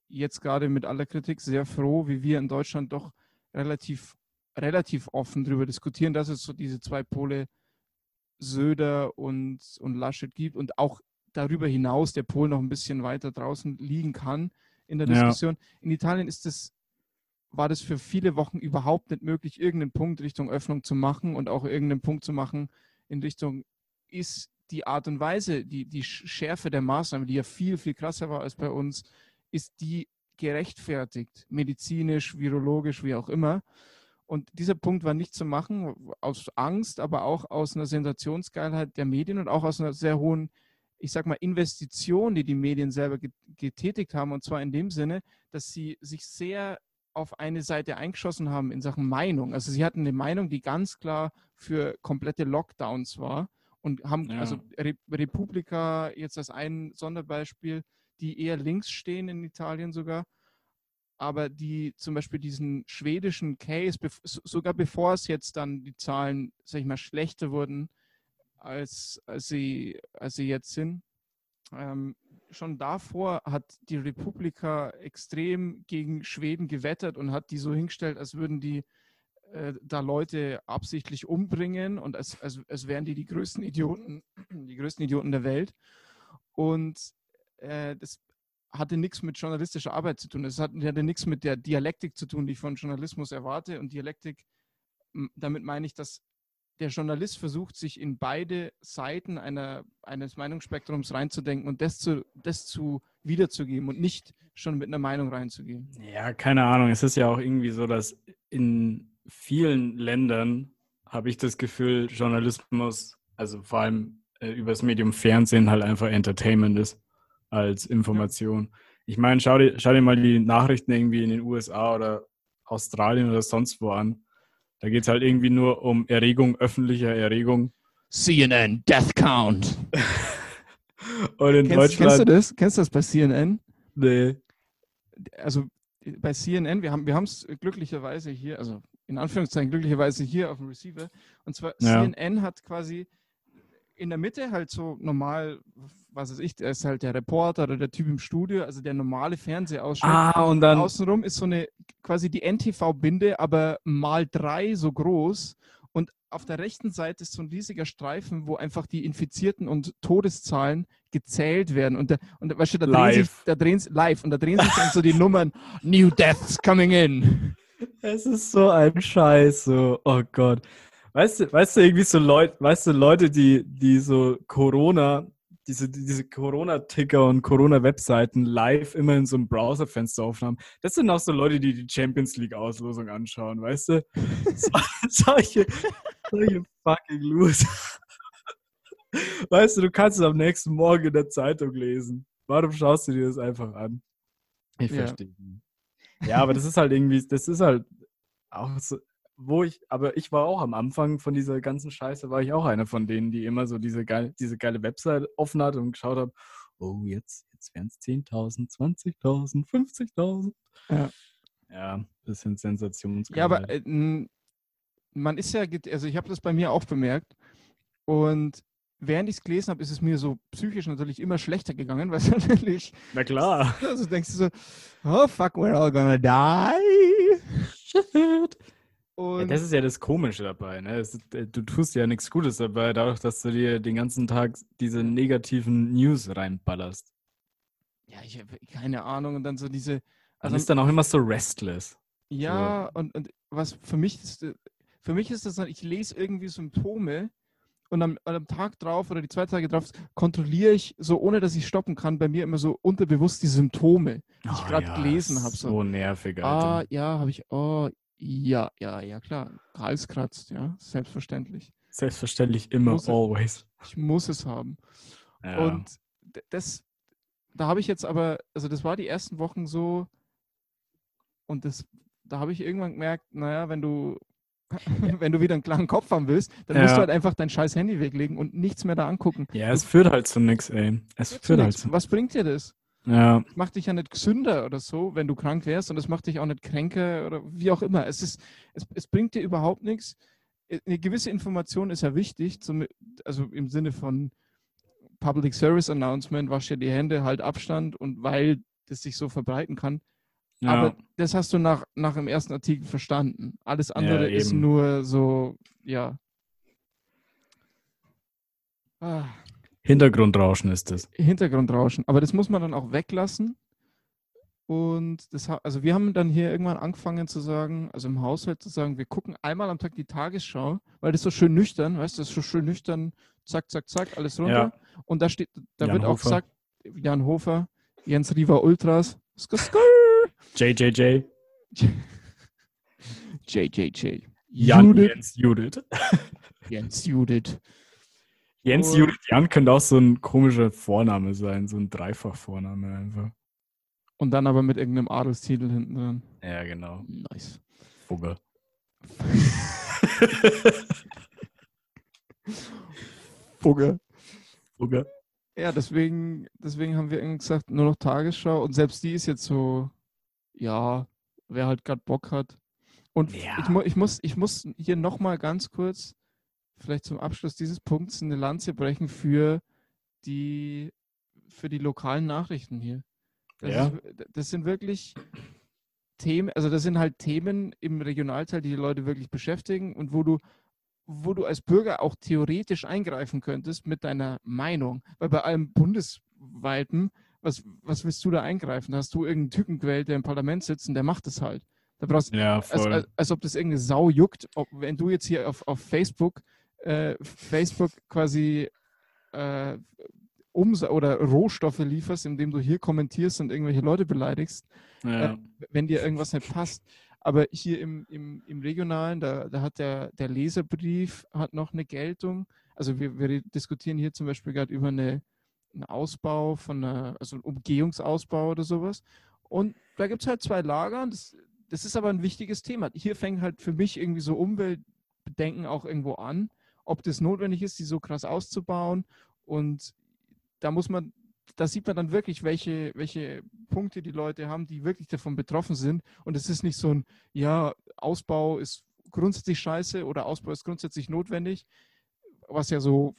S2: jetzt gerade mit aller Kritik sehr froh, wie wir in Deutschland doch relativ, relativ offen darüber diskutieren, dass es so diese zwei Pole Söder und, und Laschet gibt und auch darüber hinaus der Pol noch ein bisschen weiter draußen liegen kann in der
S1: Ja.
S2: Diskussion. In Italien ist das, war das für viele Wochen überhaupt nicht möglich, irgendeinen Punkt Richtung Öffnung zu machen und auch irgendeinen Punkt zu machen in Richtung, ist die Art und Weise, die, die Sch- Schärfe der Maßnahme, die ja viel, viel krasser war als bei uns, ist die gerechtfertigt, medizinisch, virologisch, wie auch immer. Und dieser Punkt war nicht zu machen, aus Angst, aber auch aus einer Sensationsgeilheit der Medien und auch aus einer sehr hohen, ich sag mal, Investition, die die Medien selber get- getätigt haben. Und zwar in dem Sinne, dass sie sich sehr auf eine Seite eingeschossen haben in Sachen Meinung. Also sie hatten eine Meinung, die ganz klar für komplette Lockdowns war und haben,
S1: Ja.
S2: also Re Republika jetzt als ein Sonderbeispiel, die eher links stehen in Italien sogar, aber die zum Beispiel diesen schwedischen Case, so- sogar bevor es jetzt dann die Zahlen, sag ich mal, schlechter wurden, als, als, sie, als sie jetzt sind, ähm, schon davor hat die Republika extrem gegen Schweden gewettert und hat die so hingestellt, als würden die äh, da Leute absichtlich umbringen und als, als, als wären die die größten Idioten, die größten Idioten der Welt. Und äh, das hatte nichts mit journalistischer Arbeit zu tun. Es hat, hatte nichts mit der Dialektik zu tun, die ich von Journalismus erwarte. Und Dialektik, damit meine ich, dass der Journalist versucht, sich in beide Seiten einer, eines Meinungsspektrums reinzudenken und das zu, das zu wiederzugeben und nicht schon mit einer Meinung reinzugehen.
S1: Ja, keine Ahnung. Es ist ja auch irgendwie so, dass in vielen Ländern habe ich das Gefühl, Journalismus, also vor allem äh, über das Medium Fernsehen, halt einfach Entertainment ist als Information. Ich meine, schau dir, schau dir mal die Nachrichten irgendwie in den USA oder Australien oder sonst wo an. Da geht es halt irgendwie nur um Erregung, öffentlicher Erregung.
S2: CNN Death Count.
S1: Und in
S2: Kennst, kennst du
S1: Deutschland.
S2: das? Kennst du das bei CNN?
S1: nee.
S2: also bei CNN, wir haben wir es glücklicherweise hier, also in Anführungszeichen glücklicherweise hier auf dem Receiver. Und zwar
S1: Ja.
S2: CNN hat quasi in der Mitte halt so normal, was weiß ich, der ist halt der Reporter oder der Typ im Studio, also der normale Fernsehausschnitt.
S1: Ah, und dann.
S2: Außenrum ist so eine quasi die NTV-Binde, aber mal drei so groß. Und auf der rechten Seite ist so ein riesiger Streifen, wo einfach die Infizierten und Todeszahlen gezählt werden. Und, da, und weißt du, da drehen sich,
S1: Live.
S2: da drehen, live und da drehen sich dann so die Nummern New Deaths coming in.
S1: Es ist so ein Scheiß, so, oh Gott. Weißt du, weißt du, irgendwie so Leute, weißt du, Leute, die, die so Corona, diese, diese Corona-Ticker und Corona-Webseiten live immer in so einem Browserfenster aufnahmen, das sind auch so Leute, die die Champions League-Auslosung anschauen, weißt du? So, solche, solche fucking Loser. Weißt du, du kannst es am nächsten Morgen in der Zeitung lesen. Warum schaust du dir das einfach an? Ich
S2: Ja.
S1: verstehe nicht. Ja, aber das ist halt irgendwie, das ist halt auch so, wo ich, aber ich war auch am Anfang von dieser ganzen Scheiße, war ich auch einer von denen, die immer so diese, geil, diese geile Website offen hat und geschaut habe, oh, jetzt, jetzt wären es 10.000, 20.000, 50.000.
S2: Ja.
S1: Ja, bisschen sensationsgeil.
S2: Ja, aber äh, man ist ja, also ich habe das bei mir auch bemerkt. Und während ich es gelesen habe, ist es mir so psychisch natürlich immer schlechter gegangen, weil es natürlich
S1: Na klar.
S2: Also denkst du so, oh fuck, we're all gonna die.
S1: Shit. Ja, das ist ja das Komische dabei. Ne? Es äh, du tust ja nichts Gutes dabei, dadurch, dass du dir den ganzen Tag diese negativen News reinballerst.
S2: ja, ich habe keine Ahnung. Und dann so diese,
S1: Man
S2: also
S1: ist dann auch immer so restless.
S2: ja, und, und was für mich ist, äh, für mich ist das, dann, ich lese irgendwie Symptome und am, am Tag drauf oder die zwei Tage drauf kontrolliere ich so, ohne dass ich stoppen kann, bei mir immer so unterbewusst die Symptome, die ich
S1: Ah,
S2: gerade
S1: ja,
S2: gelesen habe.
S1: So,
S2: So,
S1: nervig,
S2: ah,
S1: Alter.
S2: ja, habe ich, oh, ja, ja, ja, klar. Hals kratzt, ja, selbstverständlich.
S1: Selbstverständlich immer,
S2: Muss-
S1: always.
S2: Ich muss es haben.
S1: Ja.
S2: Und das, da habe ich jetzt aber, also das war die ersten Wochen so und das, da habe ich irgendwann gemerkt, naja, wenn du, wenn du wieder einen klaren Kopf haben willst, dann musst
S1: Ja.
S2: du halt einfach dein scheiß Handy weglegen und nichts mehr da angucken.
S1: ja, es führt halt zu nichts, ey. Es
S2: Führt zu
S1: führt halt zu
S2: Was bringt dir das?
S1: Ja,
S2: Macht dich ja nicht gesünder oder so, wenn du krank wärst und es macht dich auch nicht kränker oder wie auch immer. Es, ist, es, es bringt dir überhaupt nichts. Eine gewisse Information ist ja wichtig, zum, also im Sinne von Public Service Announcement, wasch dir die Hände, halt Abstand und weil das sich so verbreiten kann.
S1: ja.
S2: Aber das hast du nach, nach dem ersten Artikel verstanden. Alles andere ist
S1: eben.
S2: nur so, ja. Ah.
S1: Hintergrundrauschen ist es.
S2: Hintergrundrauschen. Aber das muss man dann auch weglassen. Und das, also wir haben dann hier irgendwann angefangen zu sagen, also im Haushalt zu sagen, wir gucken einmal am Tag die Tagesschau, weil das so schön nüchtern, weißt du, das ist so schön nüchtern, zack, zack, zack, alles runter. Und da steht, da
S1: Jan
S2: wird auch
S1: Hofer.
S2: gesagt, Jan Hofer, Jens Riva Ultras, skr, skr,
S1: JJJ.
S2: JJJ,
S1: Jan
S2: Judith,
S1: Jens Judith.
S2: Jens Judith.
S1: Jens
S2: Und-
S1: Judith Jan könnte auch so ein komischer Vorname sein, so ein Dreifachvorname einfach.
S2: Und dann aber mit irgendeinem Adelstitel hinten dran.
S1: Ja, genau.
S2: Nice.
S1: Fugger.
S2: Fugge.
S1: Fugger.
S2: Ja, deswegen, deswegen haben wir irgendwie gesagt, nur noch Tagesschau. Und selbst die ist jetzt so, ja, wer halt gerade Bock hat. Und
S1: Ja.
S2: ich, mu ich, muss, ich muss hier nochmal ganz kurz, vielleicht zum Abschluss dieses Punkts, eine Lanze brechen für die, für die lokalen Nachrichten hier. Das,
S1: Ja.
S2: ist, das sind wirklich Themen, also das sind halt Themen im Regionalteil, die die Leute wirklich beschäftigen und wo du wo du als Bürger auch theoretisch eingreifen könntest mit deiner Meinung. Weil bei allem bundesweiten, was, was willst du da eingreifen? Hast du irgendeinen Typen gewählt, der im Parlament sitzt und der macht es halt. Da brauchst
S1: Ja,
S2: als,
S1: voll.
S2: als, als ob das irgendeine Sau juckt, ob, wenn du jetzt hier auf, auf Facebook, äh, Facebook quasi äh, Ums oder Rohstoffe lieferst, indem du hier kommentierst und irgendwelche Leute beleidigst,
S1: ja.
S2: wenn dir irgendwas nicht passt. Aber hier im, im, im Regionalen, da, da hat der, der Leserbrief hat noch eine Geltung. Also wir, wir diskutieren hier zum Beispiel gerade über eine, einen Ausbau von einer, also einen Umgehungsausbau oder sowas. Und da gibt es halt zwei Lager. Das, das ist aber ein wichtiges Thema. Hier fängt halt für mich irgendwie so Umweltbedenken auch irgendwo an, ob das notwendig ist, die so krass auszubauen. Und da muss man, da sieht man dann wirklich, welche, welche Punkte die Leute haben, die wirklich davon betroffen sind. Und es ist nicht so ein, ja, Ausbau ist grundsätzlich scheiße oder Ausbau ist grundsätzlich notwendig, was ja so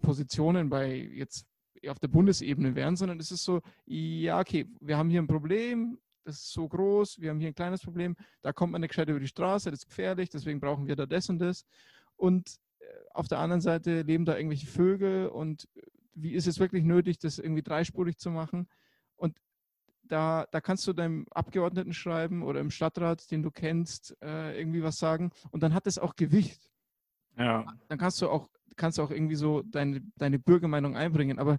S2: Positionen bei jetzt auf der Bundesebene wären, sondern es ist so, ja, okay, wir haben hier ein Problem, das ist so groß, wir haben hier ein kleines Problem, da kommt man nicht gescheit über die Straße, das ist gefährlich, deswegen brauchen wir da das und das. Und auf der anderen Seite leben da irgendwelche Vögel und wie ist es wirklich nötig, das irgendwie dreispurig zu machen? Und da, da kannst du deinem Abgeordneten schreiben oder im Stadtrat, den du kennst, äh, irgendwie was sagen und dann hat es auch Gewicht.
S1: ja.
S2: Dann kannst du auch, kannst du auch irgendwie so deine, deine Bürgermeinung einbringen. Aber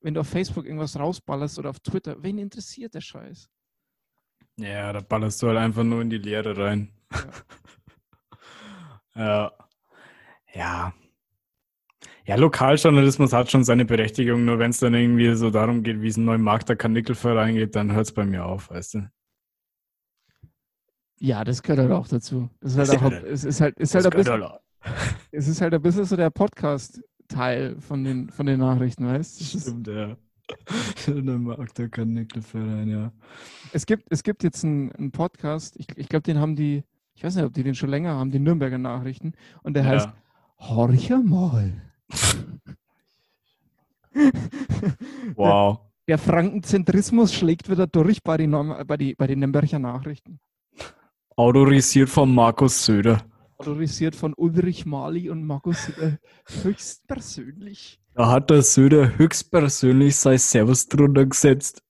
S2: wenn du auf Facebook irgendwas rausballerst oder auf Twitter, wen interessiert der Scheiß?
S1: Ja, da ballerst du halt einfach nur in die Leere rein. ja. Ja. Ja, Lokaljournalismus hat schon seine Berechtigung, nur wenn es dann irgendwie so darum geht, wie es ein Neumarkter Karnickelverein geht, dann hört es bei mir auf, weißt du?
S2: Ja, das gehört halt auch dazu. Das ist halt, auch, es ist halt, ist halt ein bisschen, es ist halt ein bisschen so der Podcast-Teil von den, von den Nachrichten, weißt du?
S1: Stimmt, ja. Neumarkter Karnickelverein, ja.
S2: Es gibt, es gibt jetzt einen, einen Podcast, ich, ich glaube, den haben die, ich weiß nicht, ob die den schon länger haben, die Nürnberger Nachrichten. Und der heißt
S1: ja.
S2: Horch mal.
S1: Wow.
S2: Der Frankenzentrismus schlägt wieder durch bei den, Norm- bei die, bei den Nürnberger Nachrichten.
S1: Autorisiert von Markus Söder.
S2: Autorisiert von Ulrich Mali und Markus äh, höchstpersönlich.
S1: Da hat der Söder höchstpersönlich sein Servus drunter gesetzt.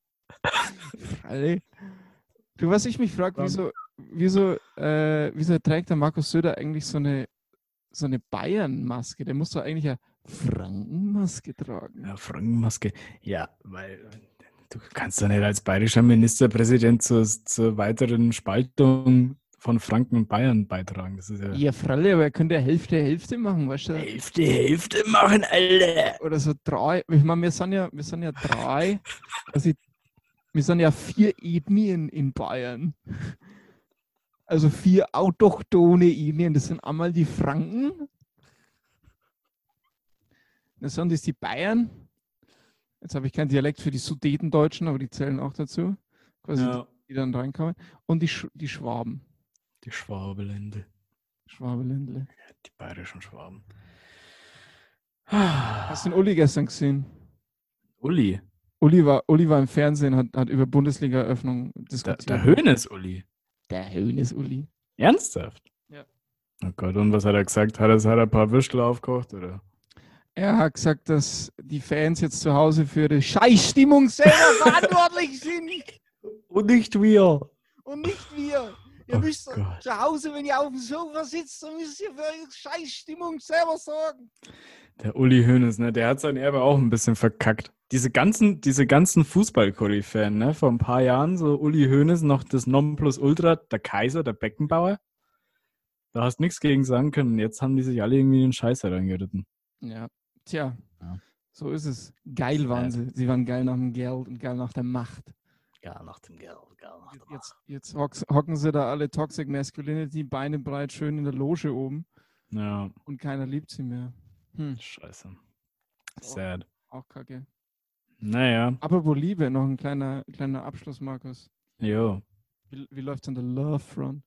S2: Du, was ich mich frage, wieso, wieso, äh, wieso trägt der Markus Söder eigentlich so eine, so eine Bayern-Maske? Der muss doch eigentlich ein Frankenmaske tragen.
S1: Ja, Frankenmaske. Ja, weil du kannst doch nicht als bayerischer Ministerpräsident zur, zur weiteren Spaltung von Franken und Bayern beitragen. Das ist ja
S2: Ja, Fralle, aber er könnte ja Hälfte, Hälfte machen, weißt du?
S1: Hälfte, Hälfte machen, Alter.
S2: Oder so drei. Ich meine, wir sind ja, wir sind ja drei. Also, wir sind ja vier Ethnien in Bayern. Also vier autochtone Ethnien. Das sind einmal die Franken. Das sind das die Bayern. Jetzt habe ich keinen Dialekt für die Sudetendeutschen, aber die zählen auch dazu. Quasi
S1: Ja,
S2: die dann reinkommen. Und die, Sch die Schwaben.
S1: die Schwabelände.
S2: Schwabeländle.
S1: Die bayerischen Schwaben.
S2: Hast du den Uli gestern gesehen?
S1: Uli.
S2: Uli war, Uli war im Fernsehen, hat, hat über Bundesliga-Eröffnung
S1: Der,
S2: diskutiert.
S1: der Höhnes Uli.
S2: Der Höhnes Uli.
S1: Ernsthaft?
S2: Ja.
S1: Oh Gott, und was hat er gesagt? Hat er, hat er ein paar Würstel aufgekocht? Oder?
S2: Er hat gesagt, dass die Fans jetzt zu Hause für die Scheißstimmung selber verantwortlich sind
S1: Und nicht wir.
S2: und nicht wir. Ihr
S1: Oh
S2: müsst
S1: Gott.
S2: zu Hause, wenn ihr auf dem Sofa sitzt, dann müsst ihr für eure Scheißstimmung selber sorgen.
S1: Der Uli Hoeneß, ne, der hat sein Erbe auch ein bisschen verkackt. Diese ganzen, diese ganzen Fußball-Fan, ne, vor ein paar Jahren, so Uli Hoeneß, noch das Nonplusultra, der Kaiser, der Beckenbauer. Da hast nichts gegen sagen können. Jetzt haben die sich alle irgendwie in den Scheiß reingeritten.
S2: Ja, tja,
S1: Ja.
S2: so ist es. Geil waren sie. Sie waren geil nach dem Geld und geil nach der Macht.
S1: Ja, nach dem Geld, geil nach
S2: Jetzt, jetzt hocks- hocken sie da alle Toxic Masculinity, Beine breit, schön in der Loge oben
S1: Ja,
S2: und keiner liebt sie mehr. Hm,
S1: scheiße. Sad.
S2: auch kacke.
S1: Naja,
S2: Apropos Liebe, noch ein kleiner, kleiner Abschluss, Markus.
S1: jo.
S2: Wie, wie läuft's an der Love Front?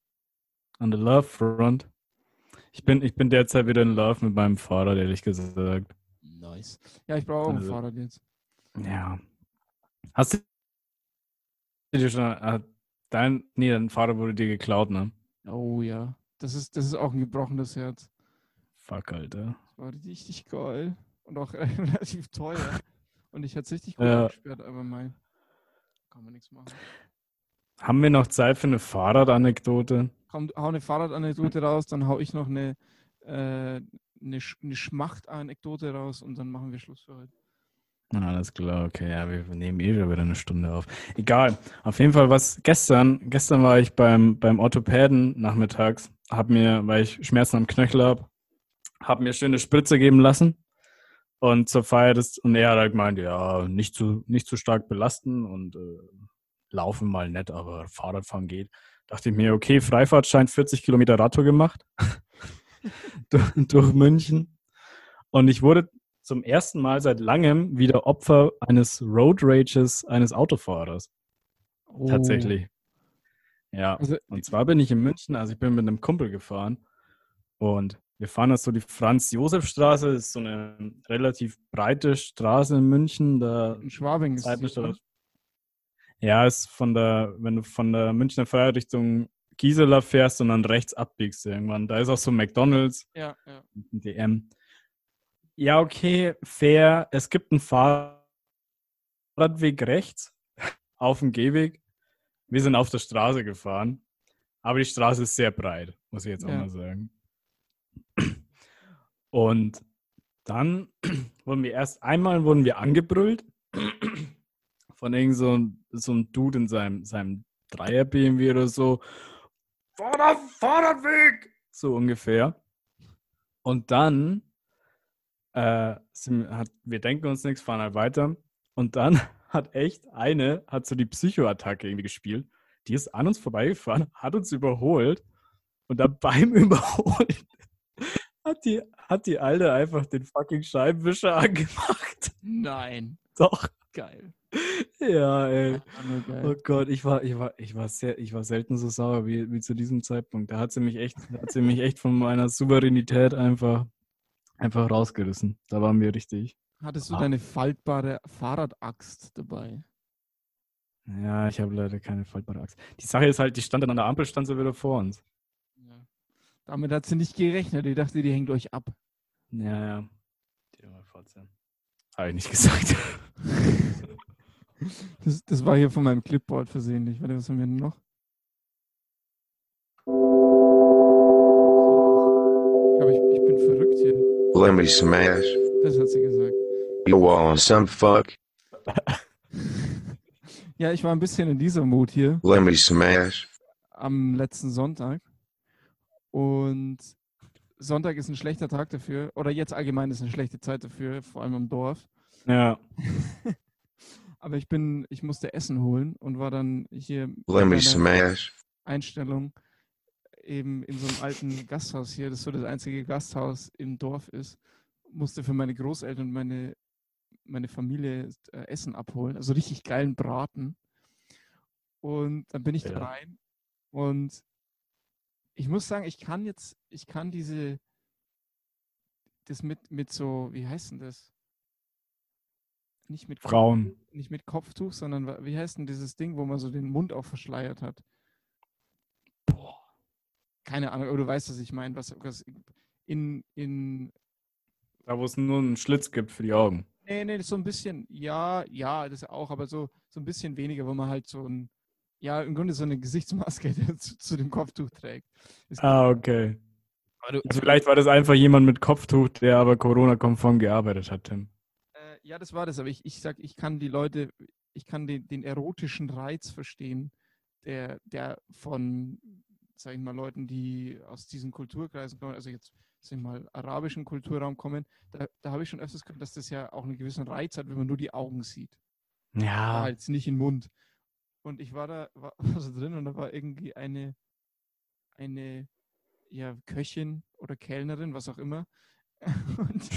S1: On the Love Front. Ich bin, ich bin derzeit wieder in Love mit meinem Vater, ehrlich gesagt.
S2: Nice. Ja, ich brauche auch ein
S1: Also-
S2: Fahrrad jetzt.
S1: Ja. Hast du dir schon, äh, dein, nee, dein Vater wurde dir geklaut, ne?
S2: Oh ja. Das ist, das ist auch ein gebrochenes Herz.
S1: Fuck, Alter.
S2: War richtig geil. Und auch relativ teuer. Und ich hätte es richtig gut
S1: Ja.
S2: abgesperrt, aber mein. Kann man nichts machen.
S1: Haben wir noch Zeit für eine Fahrradanekdote?
S2: Komm, hau eine Fahrradanekdote raus, dann hau ich noch eine, äh, eine, eine Schmachtanekdote raus und dann machen wir Schluss für heute.
S1: Alles klar, okay, ja, wir nehmen eh schon wieder eine Stunde auf. Egal. Auf jeden Fall, was gestern, gestern war ich beim, beim Orthopäden nachmittags, hab mir, weil ich Schmerzen am Knöchel hab, hab mir schöne Spritze geben lassen. Und zur Feier des, und er hat halt gemeint, ja, nicht zu, nicht zu stark belasten und äh, laufen mal nett, aber Fahrradfahren geht. Dachte ich mir, okay, Freifahrt scheint 40 Kilometer Radtour gemacht durch, durch München. Und ich wurde zum ersten Mal seit langem wieder Opfer eines Road Rages eines Autofahrers.
S2: Oh.
S1: Tatsächlich. Ja.
S2: Also,
S1: Und zwar bin ich in München, also ich bin mit einem Kumpel gefahren und wir fahren jetzt so die Franz-Josef-Straße, ist so eine relativ breite Straße in München. Da
S2: in Schwabing ist es.
S1: Ja, ist von der, wenn du von der Münchner Freiheit Richtung Gisela fährst und dann rechts abbiegst irgendwann. Da ist auch so ein McDonalds,
S2: Ja, ja.
S1: ein DM. Ja, okay, fair. Es gibt einen Fahrradweg rechts auf dem Gehweg. Wir sind auf der Straße gefahren, aber die Straße ist sehr breit, muss ich jetzt auch
S2: Ja.
S1: mal sagen. Und dann wurden wir erst einmal wurden wir angebrüllt von irgend so, so einem Dude in seinem, seinem Dreier BMW oder so. Fahrrad, Fahrradweg! So ungefähr. Und dann äh, sind, hat, wir denken uns nichts, fahren halt weiter. Und dann hat echt eine, hat so die Psychoattacke irgendwie gespielt. Die ist an uns vorbeigefahren, hat uns überholt. Und dann beim Überholen hat die, hat die Alte einfach den fucking Scheibenwischer angemacht.
S2: Nein.
S1: Doch.
S2: Geil.
S1: Ja, ey. Oh Gott, ich war, ich war, ich war sehr, ich war selten so sauer wie, wie zu diesem Zeitpunkt. Da hat sie mich echt, hat sie mich echt von meiner Souveränität einfach, einfach rausgerissen. Da waren wir richtig.
S2: Hattest du
S1: Ah.
S2: deine faltbare Fahrradaxt dabei?
S1: Ja, ich habe leider keine faltbare Axt. Die Sache ist halt, die stand dann an der Ampel, stand sie wieder vor uns.
S2: Damit hat sie nicht gerechnet. Ich dachte, die hängt euch ab.
S1: Ja, ja. Die mal fortsehen. Habe ich nicht gesagt.
S2: Das, das war hier von meinem Clipboard versehentlich. Warte, was haben wir denn noch? Ich glaube, ich, ich bin verrückt hier.
S4: Lemmy Smash.
S2: Das hat sie gesagt.
S4: You want some fuck?
S2: Ja, ich war ein bisschen in dieser Mut hier
S4: Let me smash.
S2: am letzten Sonntag. Und Sonntag ist ein schlechter Tag dafür. Oder jetzt allgemein ist eine schlechte Zeit dafür, vor allem im Dorf.
S1: Ja.
S2: Aber ich bin, ich musste Essen holen und war dann hier. Einstellung eben in so einem alten Gasthaus hier, das so das einzige Gasthaus im Dorf ist, musste für meine Großeltern und meine, meine Familie äh, Essen abholen, also richtig geilen Braten. Und dann bin ich da
S1: Ja.
S2: rein und ich muss sagen, ich kann jetzt, ich kann diese, das mit, mit so, wie heißt denn das? Nicht mit
S1: Frauen.
S2: nicht mit Kopftuch, sondern wie heißt denn dieses Ding, wo man so den Mund auch verschleiert hat? Keine Ahnung, aber du weißt, was ich meine. Was, was in, in,
S1: Da, wo es nur einen Schlitz gibt für die Augen.
S2: nee, nee, so ein bisschen, ja, ja, das auch, aber so, so ein bisschen weniger, wo man halt so ein, ja, im Grunde so eine Gesichtsmaske zu, zu dem Kopftuch trägt. Es
S1: Ah, okay.
S2: aber du,
S1: Also vielleicht war das einfach jemand mit Kopftuch, der aber Corona-konform gearbeitet hat, Tim.
S2: Äh, ja, das war das, aber ich, ich sag, ich kann die Leute, ich kann den, den erotischen Reiz verstehen, der, der von, sag ich mal, Leuten, die aus diesen Kulturkreisen kommen, also jetzt, sag ich mal, arabischen Kulturraum kommen, da, da habe ich schon öfters gehört, dass das ja auch einen gewissen Reiz hat, wenn man nur die Augen sieht.
S1: Ja.
S2: Halt nicht in den Mund. Und ich war da, war, war so drin und da war irgendwie eine, eine, ja, Köchin oder Kellnerin, was auch immer. Und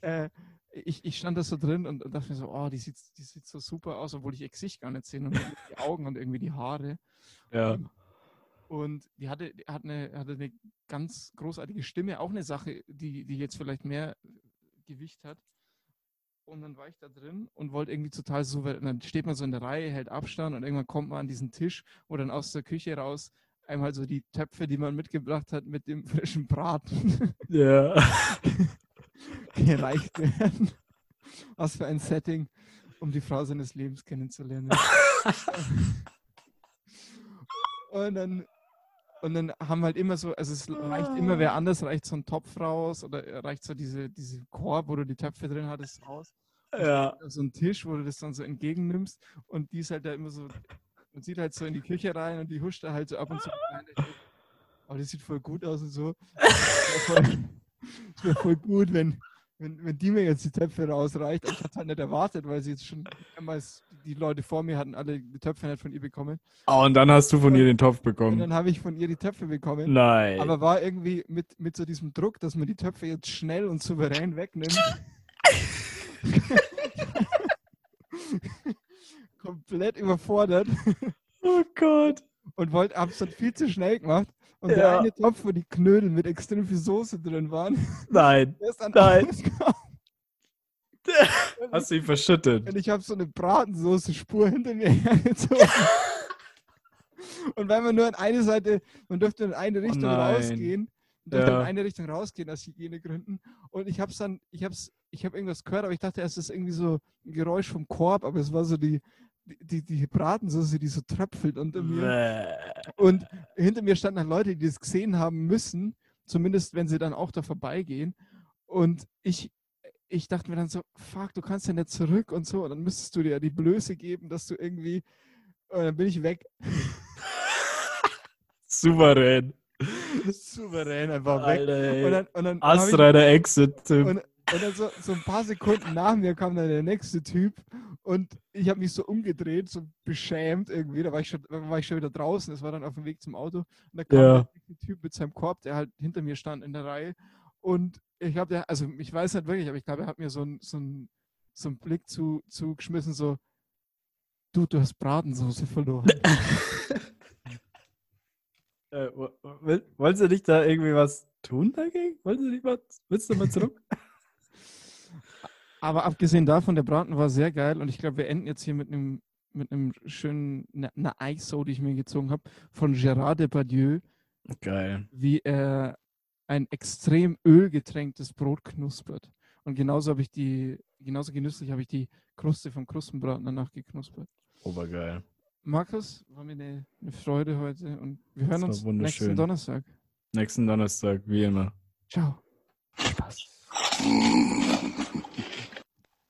S2: äh, ich, ich stand da so drin und, und dachte mir so, oh, die sieht, die sieht so super aus, obwohl ich ihr Gesicht gar nicht sehe. Und die Augen und irgendwie die Haare.
S1: Ja.
S2: Und die hatte, die hat eine, hatte eine ganz großartige Stimme, auch eine Sache, die, die jetzt vielleicht mehr Gewicht hat. Und dann war ich da drin und wollte irgendwie total souverän. Dann steht man so in der Reihe, hält Abstand und irgendwann kommt man an diesen Tisch, wo dann aus der Küche raus einmal so die Töpfe, die man mitgebracht hat, mit dem frischen Braten
S1: Ja.
S2: gereicht werden. Was für ein Setting, um die Frau seines Lebens kennenzulernen. und dann und dann haben halt immer so, also es reicht immer wer anders, reicht so ein Topf raus oder reicht so diese, diese Korb, wo du die Töpfe drin hattest, raus.
S1: Ja.
S2: So ein Tisch, wo du das dann so entgegennimmst und die ist halt da immer so, man sieht halt so in die Küche rein und die huscht da halt so ab und zu rein. Aber das sieht voll gut aus und so. Es wäre voll, wär voll gut, wenn, wenn, wenn die mir jetzt die Töpfe rausreicht. Ich hatte halt nicht erwartet, weil sie jetzt schon mehrmals, die Leute vor mir hatten alle die Töpfe nicht von ihr bekommen.
S1: Oh, und dann hast du von ihr den Topf
S2: Und
S1: bekommen.
S2: dann habe ich von ihr die Töpfe bekommen.
S1: Nein.
S2: Aber war irgendwie mit, mit so diesem Druck, dass man die Töpfe jetzt schnell und souverän wegnimmt. komplett überfordert
S1: oh Gott.
S2: und wollte, hab's dann viel zu schnell gemacht. Und
S1: Ja.
S2: der eine Topf, wo die Knödel mit extrem viel Soße drin waren,
S1: Nein.
S2: der ist dann
S1: Nein. Hast du ihn verschüttet?
S2: Und ich habe so eine Bratensoße-Spur hinter mir hergezogen. Und weil man nur in eine Seite, man durfte in eine Richtung
S1: nein.
S2: rausgehen, durfte
S1: Ja.
S2: in eine Richtung rausgehen aus Hygienegründen. Und ich habe es dann, ich habe ich habe irgendwas gehört, aber ich dachte erst, es ist irgendwie so ein Geräusch vom Korb, aber es war so die, die, die, Bratensoße, die so tröpfelt unter mir. Und hinter mir standen dann Leute, die das gesehen haben müssen, zumindest wenn sie dann auch da vorbeigehen. Und ich, ich dachte mir dann so, fuck, du kannst ja nicht zurück und so. Und dann müsstest du dir ja die Blöße geben, dass du irgendwie. Und dann bin ich weg.
S1: Souverän.
S2: Souverän einfach weg.
S1: Alter,
S2: Und dann, und dann,
S1: Astrider Exit,
S2: und, und dann so, so ein paar Sekunden nach mir kam dann der nächste Typ und ich habe mich so umgedreht, so beschämt irgendwie. Da war ich schon, war ich schon wieder draußen. Es war dann auf dem Weg zum Auto. Und da kam
S1: Ja.
S2: der nächste Typ mit seinem Korb, der halt hinter mir stand in der Reihe. Und ich glaube, der, also ich weiß nicht wirklich, aber ich glaube, er hat mir so einen so einen- so einen Blick zu, zugeschmissen, so, du, du hast Bratensoße verloren.
S1: Äh, wo- will- wolltest du nicht da irgendwie was tun dagegen? Wolltest du nicht mal, willst du mal zurück?
S2: Aber abgesehen davon, der Braten war sehr geil und ich glaube, wir enden jetzt hier mit einem mit einem schönen, ne, einer ISO, die ich mir gezogen habe, von Gérard Depardieu,
S1: Geil.
S2: wie er ein extrem ölgetränktes Brot knuspert. Und genauso habe ich die, genauso genüsslich habe ich die Kruste vom Krustenbraten danach geknuspert.
S1: Obergeil.
S2: Markus, war mir eine, eine Freude heute und wir hören uns nächsten. Donnerstag.
S1: Nächsten Donnerstag, wie immer.
S2: Ciao.
S1: Spaß.